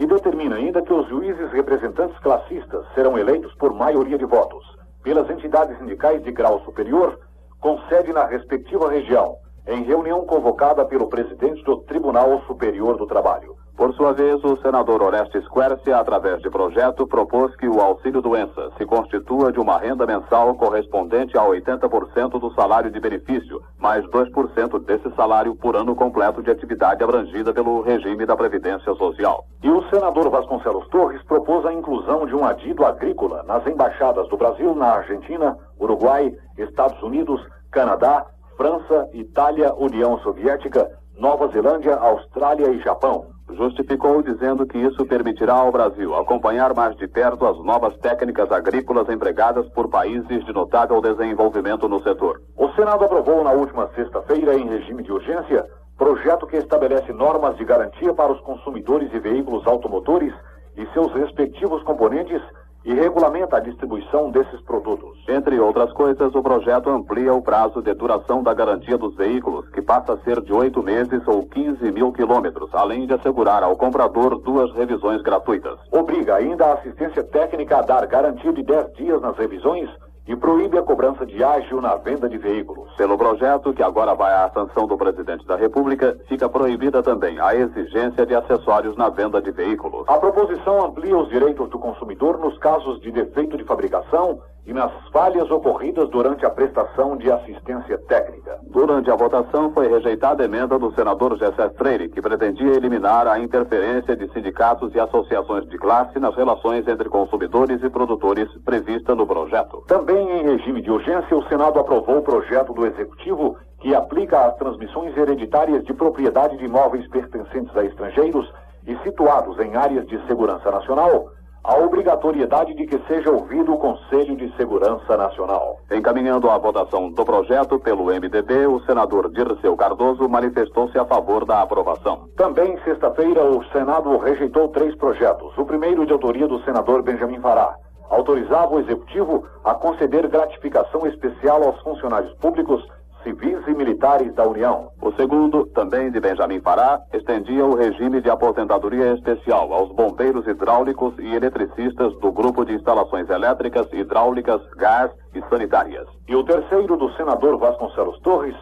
E determina ainda que os juízes representantes classistas serão eleitos por maioria de votos pelas entidades sindicais de grau superior, com sede na respectiva região, em reunião convocada pelo presidente do Tribunal Superior do Trabalho. Por sua vez, o senador Orestes Quercia, através de projeto, propôs que o auxílio-doença se constitua de uma renda mensal correspondente a 80% do salário de benefício, mais 2% desse salário por ano completo de atividade abrangida pelo regime da Previdência Social. E o senador Vasconcelos Torres propôs a inclusão de um adido agrícola nas embaixadas do Brasil na Argentina, Uruguai, Estados Unidos, Canadá, França, Itália, União Soviética, Nova Zelândia, Austrália e Japão justificou dizendo que isso permitirá ao Brasil acompanhar mais de perto as novas técnicas agrícolas empregadas por países de notável desenvolvimento no setor. O Senado aprovou na última sexta-feira, em regime de urgência, projeto que estabelece normas de garantia para os consumidores de veículos automotores e seus respectivos componentes e regulamenta a distribuição desses produtos. Entre outras coisas, o projeto amplia o prazo de duração da garantia dos veículos, que passa a ser de oito meses ou 15 mil quilômetros, além de assegurar ao comprador duas revisões gratuitas. Obriga ainda a assistência técnica a dar garantia de 10 dias nas revisões e proíbe a cobrança de ágio na venda de veículos. Pelo projeto, que agora vai à sanção do presidente da República, fica proibida também a exigência de acessórios na venda de veículos. A proposição amplia os direitos do consumidor nos casos de defeito de fabricação e nas falhas ocorridas durante a prestação de assistência técnica. Durante a votação foi rejeitada a emenda do senador Gessé Freire, que pretendia eliminar a interferência de sindicatos e associações de classe nas relações entre consumidores e produtores prevista no projeto. Também em regime de urgência, o Senado aprovou o projeto do Executivo que aplica às transmissões hereditárias de propriedade de imóveis pertencentes a estrangeiros e situados em áreas de segurança nacional a obrigatoriedade de que seja ouvido o Conselho de Segurança Nacional. Encaminhando a votação do projeto pelo MDB, o senador Dirceu Cardoso manifestou-se a favor da aprovação. Também sexta-feira, o Senado rejeitou três projetos. O primeiro de autoria do senador Benjamin Fará. Autorizava o Executivo a conceder gratificação especial aos funcionários públicos civis e militares da União. O segundo, também de Benjamin Pará, estendia o regime de aposentadoria especial aos bombeiros hidráulicos e eletricistas do grupo de instalações elétricas, hidráulicas, gás e sanitárias. E o terceiro, do senador Vasconcelos Torres,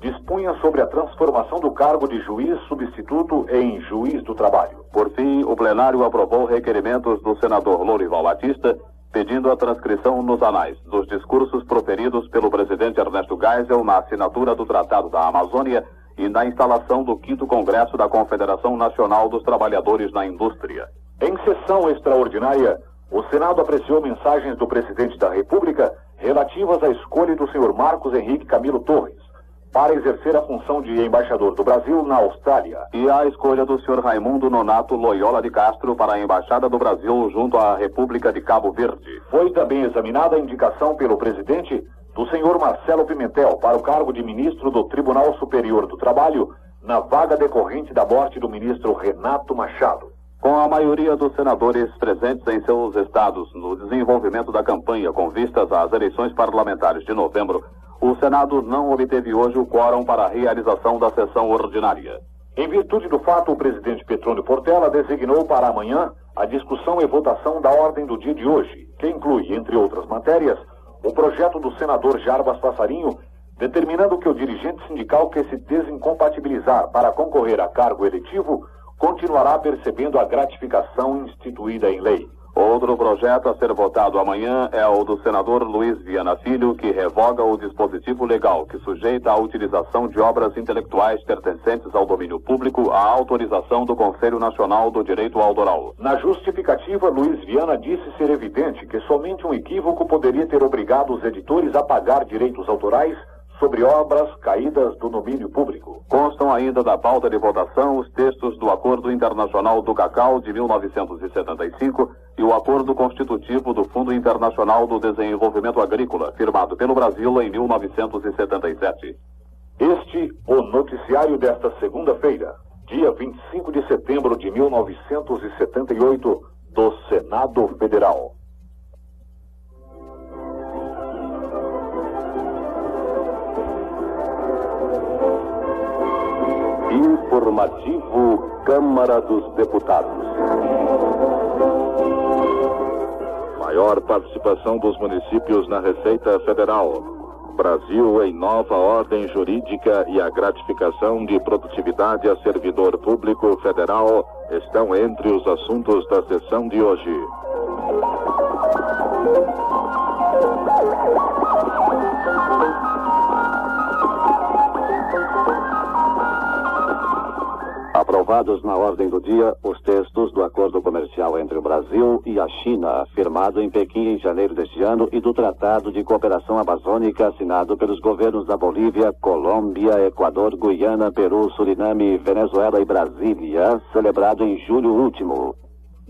dispunha sobre a transformação do cargo de juiz substituto em juiz do trabalho. Por fim, o plenário aprovou requerimentos do senador Lourival Batista pedindo a transcrição nos anais dos discursos proferidos pelo presidente Ernesto Geisel na assinatura do Tratado da Amazônia e na instalação do 5 Congresso da Confederação Nacional dos Trabalhadores na Indústria. Em sessão extraordinária, o Senado apreciou mensagens do presidente da República relativas à escolha do senhor Marcos Henrique Camilo Torres para exercer a função de embaixador do Brasil na Austrália. E a escolha do senhor Raimundo Nonato Loyola de Castro para a Embaixada do Brasil junto à República de Cabo Verde. Foi também examinada a indicação pelo presidente do senhor Marcelo Pimentel para o cargo de ministro do Tribunal Superior do Trabalho na vaga decorrente da morte do ministro Renato Machado. Com a maioria dos senadores presentes em seus estados no desenvolvimento da campanha com vistas às eleições parlamentares de novembro, o Senado não obteve hoje o quórum para a realização da sessão ordinária. Em virtude do fato, o presidente Petrônio Portela designou para amanhã a discussão e votação da ordem do dia de hoje, que inclui, entre outras matérias, o projeto do senador Jarbas Passarinho determinando que o dirigente sindical que se desincompatibilizar para concorrer a cargo eletivo continuará percebendo a gratificação instituída em lei. Outro projeto a ser votado amanhã é o do senador Luiz Viana Filho, que revoga o dispositivo legal que sujeita a utilização de obras intelectuais pertencentes ao domínio público à autorização do Conselho Nacional do Direito Autoral. Na justificativa, Luiz Viana disse ser evidente que somente um equívoco poderia ter obrigado os editores a pagar direitos autorais sobre obras caídas do domínio público. Constam ainda da pauta de votação os textos do Acordo Internacional do Cacau de 1975 e o Acordo Constitutivo do Fundo Internacional do Desenvolvimento Agrícola, firmado pelo Brasil em 1977. Este, o noticiário desta segunda-feira, dia 25 de setembro de 1978, do Senado Federal. Informativo Câmara dos Deputados. Maior participação dos municípios na Receita Federal. Brasil em nova ordem jurídica e a gratificação de produtividade a servidor público federal estão entre os assuntos da sessão de hoje. Aprovados na ordem do dia os textos do acordo comercial entre o Brasil e a China, firmado em Pequim em janeiro deste ano, e do Tratado de Cooperação Amazônica, assinado pelos governos da Bolívia, Colômbia, Equador, Guiana, Peru, Suriname, Venezuela e Brasília, celebrado em julho último.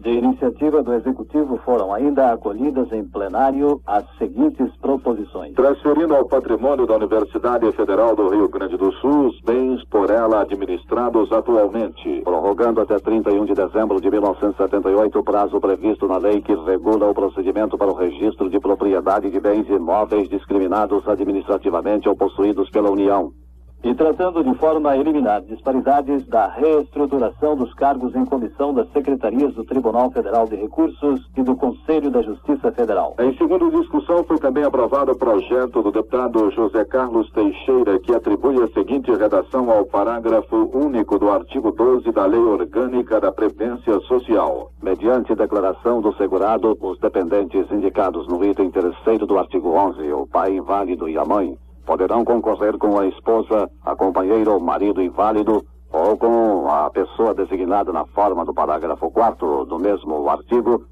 De iniciativa do Executivo foram ainda acolhidas em plenário as seguintes proposições. Transferindo ao patrimônio da Universidade Federal do Rio Grande do Sul os bens por ela administrados atualmente. Prorrogando até 31 de dezembro de 1978 o prazo previsto na lei que regula o procedimento para o registro de propriedade de bens imóveis discriminados administrativamente ou possuídos pela União e tratando de forma a eliminar disparidades da reestruturação dos cargos em comissão das secretarias do Tribunal Federal de Recursos e do Conselho da Justiça Federal. Em segunda discussão foi também aprovado o projeto do deputado José Carlos Teixeira que atribui a seguinte redação ao parágrafo único do artigo 12 da Lei Orgânica da Previdência Social. Mediante declaração do segurado, os dependentes indicados no item terceiro do artigo 11, o pai inválido e a mãe, poderão concorrer com a esposa, a companheira ou marido inválido ou com a pessoa designada na forma do parágrafo 4 do mesmo artigo,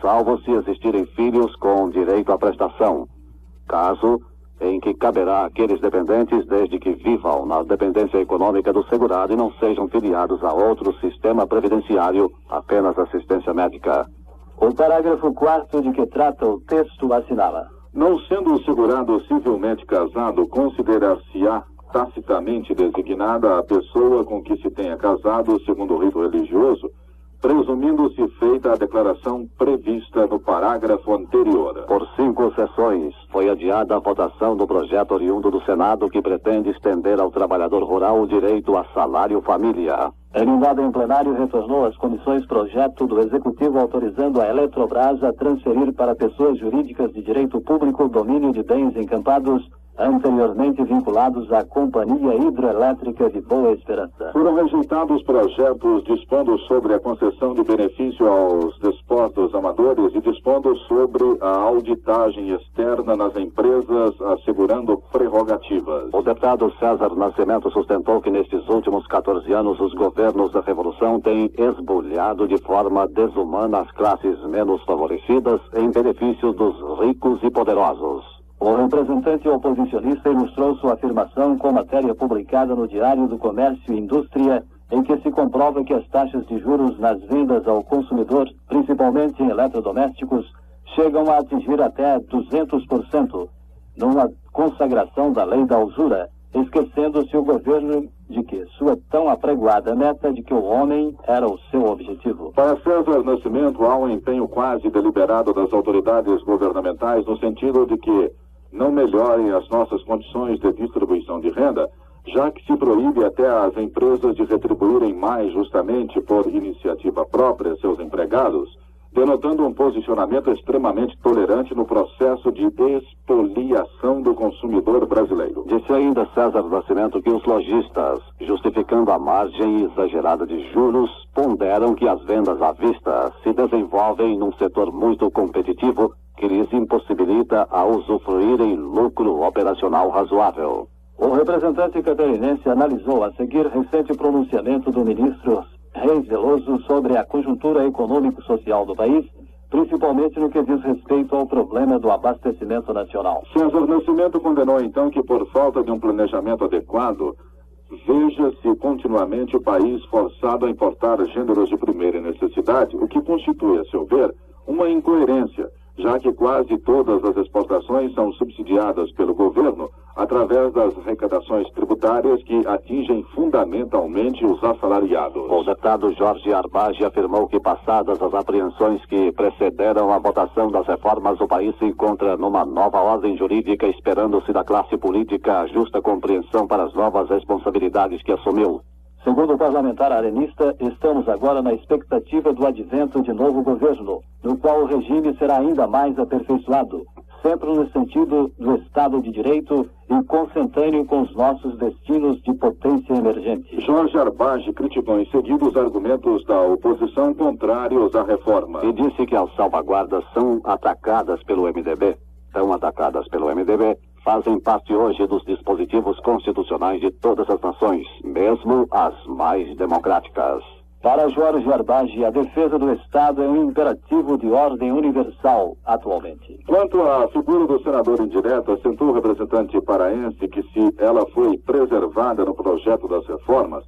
salvo se existirem filhos com direito à prestação, caso em que caberá àqueles dependentes desde que vivam na dependência econômica do segurado e não sejam filiados a outro sistema previdenciário, apenas assistência médica. O parágrafo 4 de que trata o texto assinala. Não sendo o segurado civilmente casado, considerar-se-á tacitamente designada a pessoa com que se tenha casado segundo o rito religioso, presumindo-se feita a declaração prevista no parágrafo anterior. Por cinco sessões, foi adiada a votação do projeto oriundo do Senado que pretende estender ao trabalhador rural o direito a salário família. Terminado em plenário, retornou às comissões projeto do Executivo autorizando a Eletrobras a transferir para pessoas jurídicas de direito público domínio de bens encampados anteriormente vinculados à Companhia Hidroelétrica de Boa Esperança. Foram rejeitados projetos dispondo sobre a concessão de benefício aos desportos amadores e dispondo sobre a auditagem externa nas empresas, assegurando prerrogativas. O deputado César Nascimento sustentou que nestes últimos 14 anos os governos da Revolução têm esbulhado de forma desumana as classes menos favorecidas em benefício dos ricos e poderosos. O representante oposicionista ilustrou sua afirmação com matéria publicada no Diário do Comércio e Indústria, em que se comprova que as taxas de juros nas vendas ao consumidor, principalmente em eletrodomésticos, chegam a atingir até 200%, numa consagração da lei da usura, esquecendo-se o governo de que sua tão apregoada meta de que o homem era o seu objetivo. Para César Nascimento, há um empenho quase deliberado das autoridades governamentais no sentido de que não melhorem as nossas condições de distribuição de renda, já que se proíbe até às empresas de retribuírem mais justamente por iniciativa própria seus empregados, denotando um posicionamento extremamente tolerante no processo de expoliação do consumidor brasileiro. Disse ainda César Nascimento que os lojistas, justificando a margem exagerada de juros, ponderam que as vendas à vista se desenvolvem num setor muito competitivo que lhes impossibilita a usufruírem lucro operacional razoável. O representante catarinense analisou a seguir recente pronunciamento do ministro Reis Veloso sobre a conjuntura econômico-social do país, principalmente no que diz respeito ao problema do abastecimento nacional. César Nascimento condenou então que, por falta de um planejamento adequado, veja-se continuamente o país forçado a importar gêneros de primeira necessidade, o que constitui, a seu ver, uma incoerência já que quase todas as exportações são subsidiadas pelo governo através das arrecadações tributárias que atingem fundamentalmente os assalariados. O deputado Jorge Arbage afirmou que, passadas as apreensões que precederam a votação das reformas, o país se encontra numa nova ordem jurídica, esperando-se da classe política a justa compreensão para as novas responsabilidades que assumiu. Segundo o parlamentar arenista, estamos agora na expectativa do advento de novo governo, no qual o regime será ainda mais aperfeiçoado, sempre no sentido do Estado de Direito e consentâneo com os nossos destinos de potência emergente. Jorge Arbage criticou em seguida os argumentos da oposição contrários à reforma. E disse que as salvaguardas são atacadas pelo MDB. São atacadas pelo MDB fazem parte hoje dos dispositivos constitucionais de todas as nações, mesmo as mais democráticas. Para Jorge Arbage, a defesa do Estado é um imperativo de ordem universal atualmente. Quanto à figura do senador indireto, assentou o representante paraense que se ela foi preservada no projeto das reformas,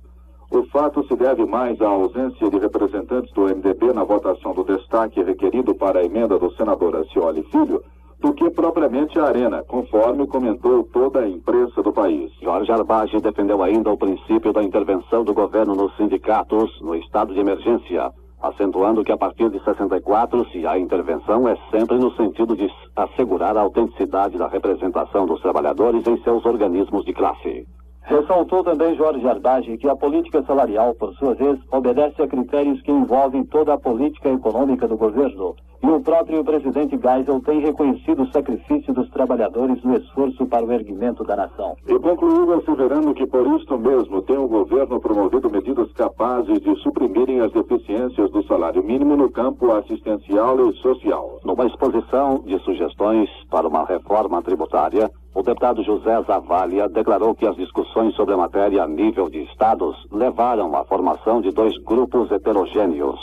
o fato se deve mais à ausência de representantes do MDB na votação do destaque requerido para a emenda do senador Acioli Filho, do que propriamente a Arena, conforme comentou toda a imprensa do país. Jorge Arbage defendeu ainda o princípio da intervenção do governo nos sindicatos no estado de emergência, acentuando que a partir de 64, se há intervenção, é sempre no sentido de assegurar a autenticidade da representação dos trabalhadores em seus organismos de classe. Ressaltou também Jorge Arbage que a política salarial, por sua vez, obedece a critérios que envolvem toda a política econômica do governo. E o próprio presidente Geisel tem reconhecido o sacrifício dos trabalhadores no esforço para o erguimento da nação. E concluiu asseverando que por isto mesmo tem o governo promovido medidas capazes de suprimirem as deficiências do salário mínimo no campo assistencial e social. Numa exposição de sugestões para uma reforma tributária, o deputado José Zavalha declarou que as discussões sobre a matéria a nível de estados levaram à formação de dois grupos heterogêneos: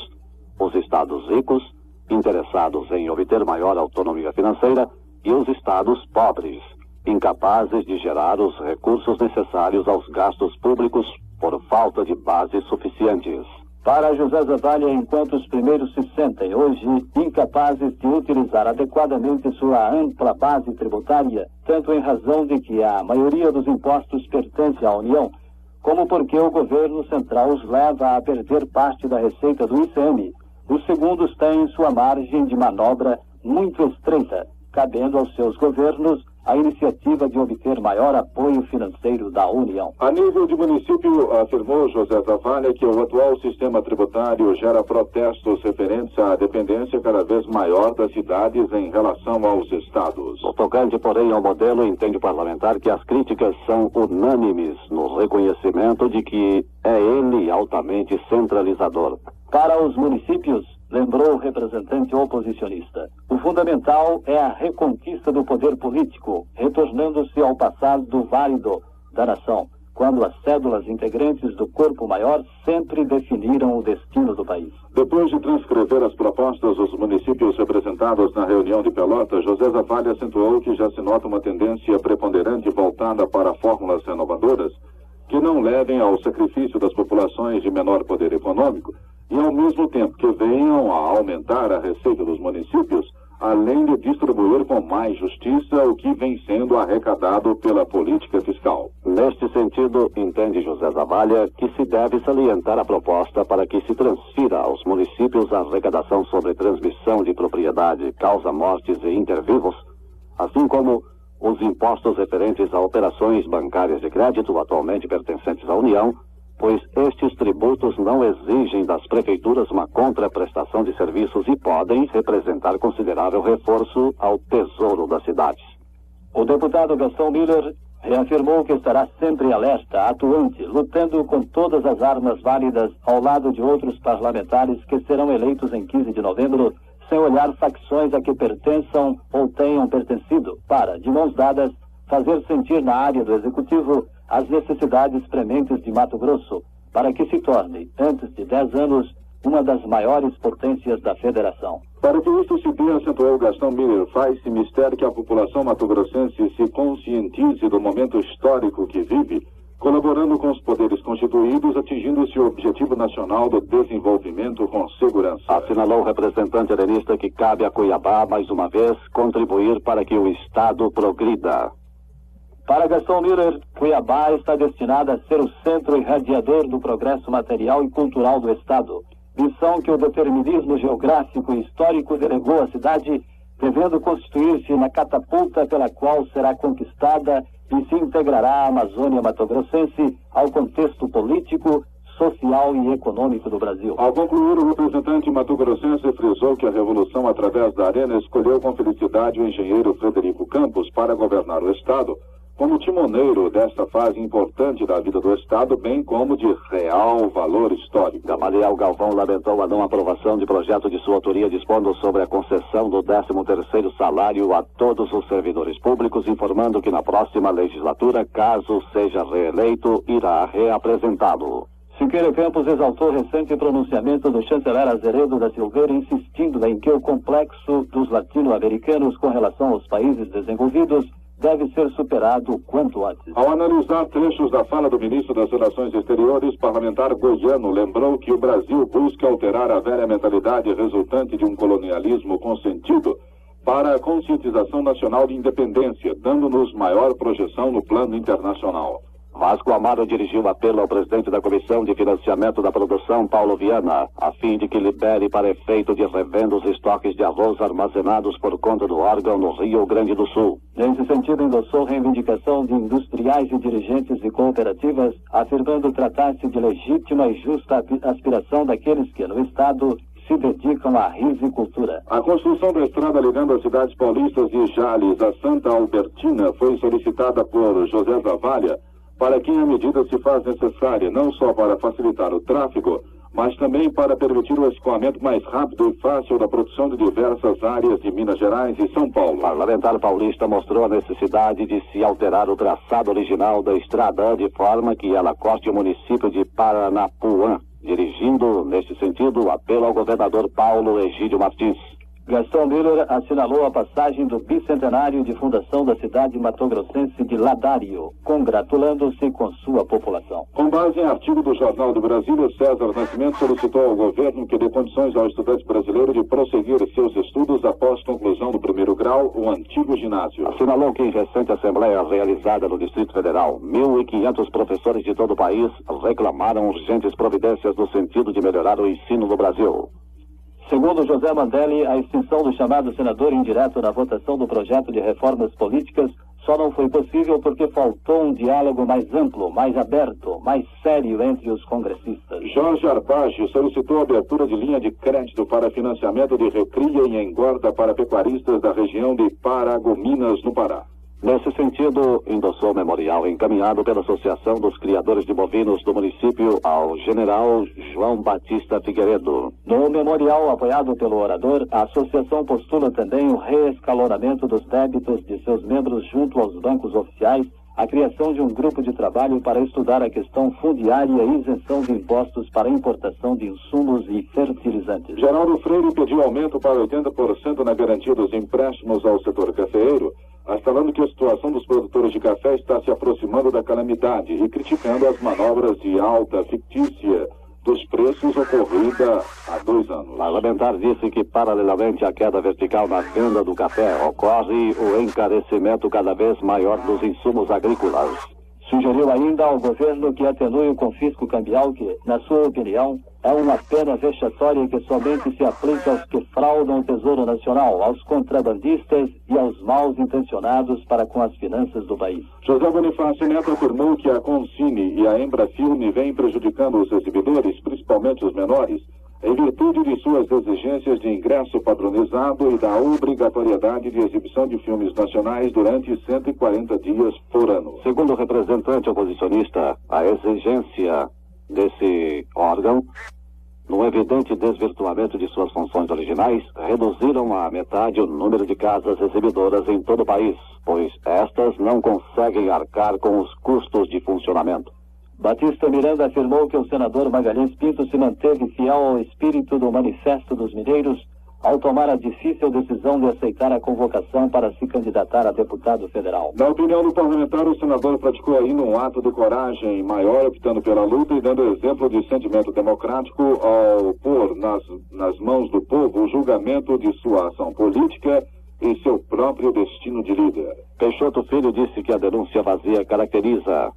os estados ricos, interessados em obter maior autonomia financeira, e os estados pobres, incapazes de gerar os recursos necessários aos gastos públicos por falta de bases suficientes. Para José Zavalha, enquanto os primeiros se sentem hoje incapazes de utilizar adequadamente sua ampla base tributária, tanto em razão de que a maioria dos impostos pertence à União, como porque o governo central os leva a perder parte da receita do ICM, os segundos têm sua margem de manobra muito estreita, cabendo aos seus governos a iniciativa de obter maior apoio financeiro da União. A nível de município, afirmou José Zavalha que o atual sistema tributário gera protestos referentes à dependência cada vez maior das cidades em relação aos estados. O tocante, porém, ao modelo, entende o parlamentar que as críticas são unânimes no reconhecimento de que é ele altamente centralizador. Para os municípios, lembrou o representante oposicionista. O fundamental é a reconquista do poder político, retornando-se ao passado válido da nação, quando as cédulas integrantes do corpo maior sempre definiram o destino do país. Depois de transcrever as propostas dos municípios representados na reunião de Pelotas, José Zavalha acentuou que já se nota uma tendência preponderante voltada para fórmulas renovadoras que não levem ao sacrifício das populações de menor poder econômico, e ao mesmo tempo que venham a aumentar a receita dos municípios, além de distribuir com mais justiça o que vem sendo arrecadado pela política fiscal. Neste sentido, entende José Zabalha que se deve salientar a proposta para que se transfira aos municípios a arrecadação sobre transmissão de propriedade, causa mortes e intervivos, assim como os impostos referentes a operações bancárias de crédito atualmente pertencentes à União pois estes tributos não exigem das prefeituras uma contraprestação de serviços e podem representar considerável reforço ao tesouro das cidades. O deputado Gastão Miller reafirmou que estará sempre alerta, atuante, lutando com todas as armas válidas ao lado de outros parlamentares que serão eleitos em 15 de novembro, sem olhar facções a que pertençam ou tenham pertencido, para, de mãos dadas, fazer sentir na área do executivo as necessidades prementes de Mato Grosso, para que se torne, antes de 10 anos, uma das maiores potências da federação. Para que isto se dê, acentuou Gastão Miller, faz-se mistério que a população matogrossense se conscientize do momento histórico que vive, colaborando com os poderes constituídos, atingindo-se o objetivo nacional do desenvolvimento com segurança. Assinalou o representante arenista que cabe a Cuiabá, mais uma vez, contribuir para que o Estado progrida. Para Gastão Miller, Cuiabá está destinada a ser o centro irradiador do progresso material e cultural do Estado missão que o determinismo geográfico e histórico delegou à cidade, devendo constituir-se na catapulta pela qual será conquistada e se integrará a Amazônia Matogrossense ao contexto político, social e econômico do Brasil. Ao concluir, o representante matogrossense frisou que a revolução através da arena escolheu com felicidade o engenheiro Frederico Campos para governar o Estado, como timoneiro desta fase importante da vida do Estado, bem como de real valor histórico. Gamaliel Galvão lamentou a não aprovação de projeto de sua autoria dispondo sobre a concessão do 13º salário a todos os servidores públicos, informando que na próxima legislatura, caso seja reeleito, irá reapresentá-lo. Siqueira Campos exaltou recente pronunciamento do chanceler Azeredo da Silveira, insistindo em que o complexo dos latino-americanos com relação aos países desenvolvidos deve ser superado o quanto antes. Ao analisar trechos da fala do ministro das Relações Exteriores, parlamentar goiano lembrou que o Brasil busca alterar a velha mentalidade resultante de um colonialismo consentido para a conscientização nacional de independência, dando-nos maior projeção no plano internacional. Vasco Amaro dirigiu apelo ao presidente da Comissão de Financiamento da Produção, Paulo Viana, a fim de que libere para efeito de revenda os estoques de arroz armazenados por conta do órgão no Rio Grande do Sul. Nesse sentido, endossou reivindicação de industriais e dirigentes de cooperativas, afirmando tratar-se de legítima e justa aspiração daqueles que, no Estado, se dedicam à risicultura. A construção da estrada ligando as cidades paulistas de Jales a Santa Albertina foi solicitada por José Zavalha, para que a medida se faz necessária não só para facilitar o tráfego, mas também para permitir o escoamento mais rápido e fácil da produção de diversas áreas de Minas Gerais e São Paulo. O parlamentar paulista mostrou a necessidade de se alterar o traçado original da estrada de forma que ela corte o município de Paranapuã, dirigindo, neste sentido, apelo ao governador Paulo Egídio Martins. Gastão Miller assinalou a passagem do bicentenário de fundação da cidade matogrossense de Ladário, congratulando-se com sua população. Com base em artigo do Jornal do Brasil, César Nascimento solicitou ao governo que dê condições ao estudante brasileiro de prosseguir seus estudos após conclusão do primeiro grau, o antigo ginásio. Assinalou que em recente assembleia realizada no Distrito Federal, 1.500 professores de todo o país reclamaram urgentes providências no sentido de melhorar o ensino no Brasil. Segundo José Mandelli, a extinção do chamado senador indireto na votação do projeto de reformas políticas só não foi possível porque faltou um diálogo mais amplo, mais aberto, mais sério entre os congressistas. Jorge Arpache solicitou a abertura de linha de crédito para financiamento de recria e engorda para pecuaristas da região de Paragominas, no Pará. Nesse sentido, endossou o memorial encaminhado pela Associação dos Criadores de Bovinos do município ao general João Batista Figueiredo. No memorial apoiado pelo orador, a associação postula também o reescalonamento dos débitos de seus membros junto aos bancos oficiais, a criação de um grupo de trabalho para estudar a questão fundiária e isenção de impostos para importação de insumos e fertilizantes. Geraldo Freire pediu aumento para 80% na garantia dos empréstimos ao setor cafeeiro astalando que a situação dos produtores de café está se aproximando da calamidade e criticando as manobras de alta fictícia dos preços ocorrida há dois anos. Parlamentar disse que, paralelamente à queda vertical na venda do café, ocorre o encarecimento cada vez maior dos insumos agrícolas. Sugeriu ainda ao governo que atenue o confisco cambial que, na sua opinião, é uma pena vexatória que somente se aplica aos que fraudam o Tesouro Nacional, aos contrabandistas e aos mal intencionados para com as finanças do país. José Bonifácio Neto afirmou que a Consine e a Embrafilme vêm prejudicando os exibidores, principalmente os menores, em virtude de suas exigências de ingresso padronizado e da obrigatoriedade de exibição de filmes nacionais durante 140 dias por ano. Segundo o representante oposicionista, a exigência desse órgão, no evidente desvirtuamento de suas funções originais, reduziram à metade o número de casas exibidoras em todo o país, pois estas não conseguem arcar com os custos de funcionamento. Batista Miranda afirmou que o senador Magalhães Pinto se manteve fiel ao espírito do Manifesto dos Mineiros ao tomar a difícil decisão de aceitar a convocação para se candidatar a deputado federal. Na opinião do parlamentar, o senador praticou ainda um ato de coragem maior, optando pela luta e dando exemplo de sentimento democrático ao pôr nas, nas mãos do povo o julgamento de sua ação política e seu próprio destino de líder. Peixoto Filho disse que a denúncia vazia caracteriza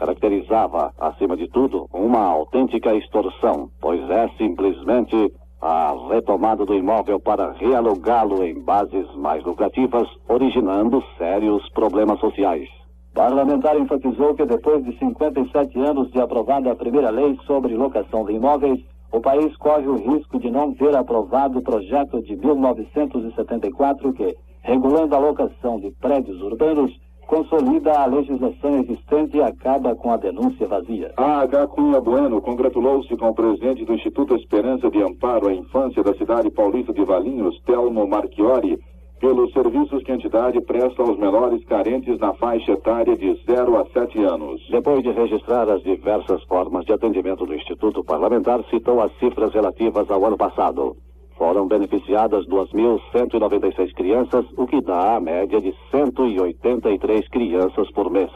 caracterizava, acima de tudo, uma autêntica extorsão, pois é simplesmente a retomada do imóvel para realugá-lo em bases mais lucrativas, originando sérios problemas sociais. Parlamentar enfatizou que depois de 57 anos de aprovada a primeira lei sobre locação de imóveis, o país corre o risco de não ter aprovado o projeto de 1974 que, regulando a locação de prédios urbanos, consolida a legislação existente e acaba com a denúncia vazia. A H. Cunha Bueno congratulou-se com o presidente do Instituto Esperança de Amparo à Infância da cidade paulista de Valinhos, Telmo Marchiori, pelos serviços que a entidade presta aos menores carentes na faixa etária de 0 a 7 anos. Depois de registrar as diversas formas de atendimento do Instituto Parlamentar, citou as cifras relativas ao ano passado. Foram beneficiadas 2.196 crianças, o que dá a média de 183 crianças por mês.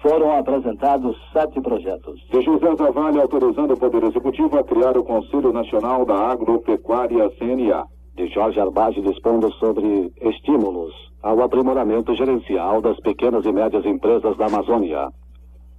Foram apresentados sete projetos. De José Zavalli autorizando o Poder Executivo a criar o Conselho Nacional da Agropecuária CNA. De Jorge Arbage dispondo sobre estímulos ao aprimoramento gerencial das pequenas e médias empresas da Amazônia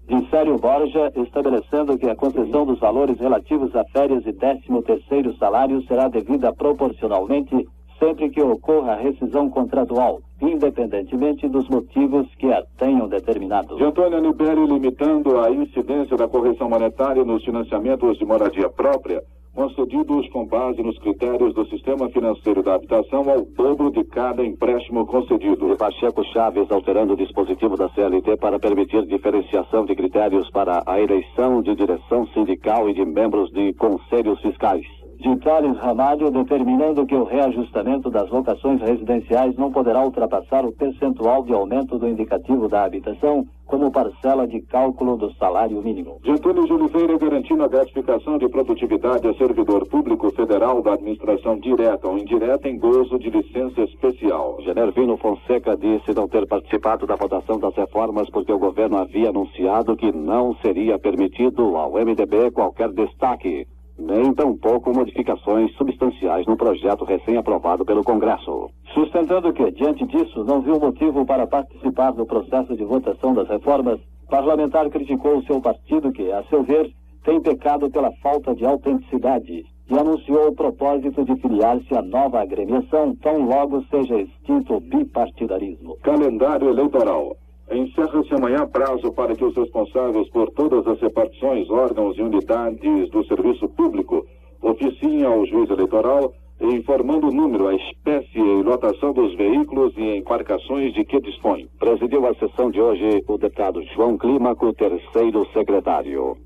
de Sério Borja, estabelecendo que a concessão dos valores relativos a férias e 13º salário será devida proporcionalmente sempre que ocorra rescisão contratual, independentemente dos motivos que a tenham determinado. De Antônio Aniberi limitando a incidência da correção monetária nos financiamentos de moradia própria, concedidos com base nos critérios do sistema financeiro da habitação ao dobro de cada empréstimo concedido. E Pacheco Chaves alterando o dispositivo da CLT para permitir diferenciação de critérios para a eleição de direção sindical e de membros de conselhos fiscais de Thales Ramalho determinando que o reajustamento das locações residenciais não poderá ultrapassar o percentual de aumento do indicativo da habitação como parcela de cálculo do salário mínimo. Antônio de Oliveira garantindo a gratificação de produtividade a servidor público federal da administração direta ou indireta em gozo de licença especial. Genervino Fonseca disse não ter participado da votação das reformas porque o governo havia anunciado que não seria permitido ao MDB qualquer destaque nem tampouco modificações substanciais no projeto recém-aprovado pelo Congresso. Sustentando que, diante disso, não viu motivo para participar do processo de votação das reformas, parlamentar criticou o seu partido que, a seu ver, tem pecado pela falta de autenticidade e anunciou o propósito de filiar-se à nova agremiação, tão logo seja extinto o bipartidarismo. Calendário eleitoral. Encerra-se amanhã prazo para que os responsáveis por todas as repartições, órgãos e unidades do serviço público oficiem ao juiz eleitoral informando o número, a espécie e lotação dos veículos e embarcações de que dispõe. Presidiu a sessão de hoje o deputado João Clímaco, terceiro secretário.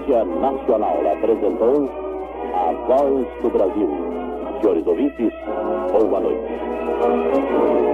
Agência Nacional apresentou a Voz do Brasil. Senhores ouvintes, boa noite.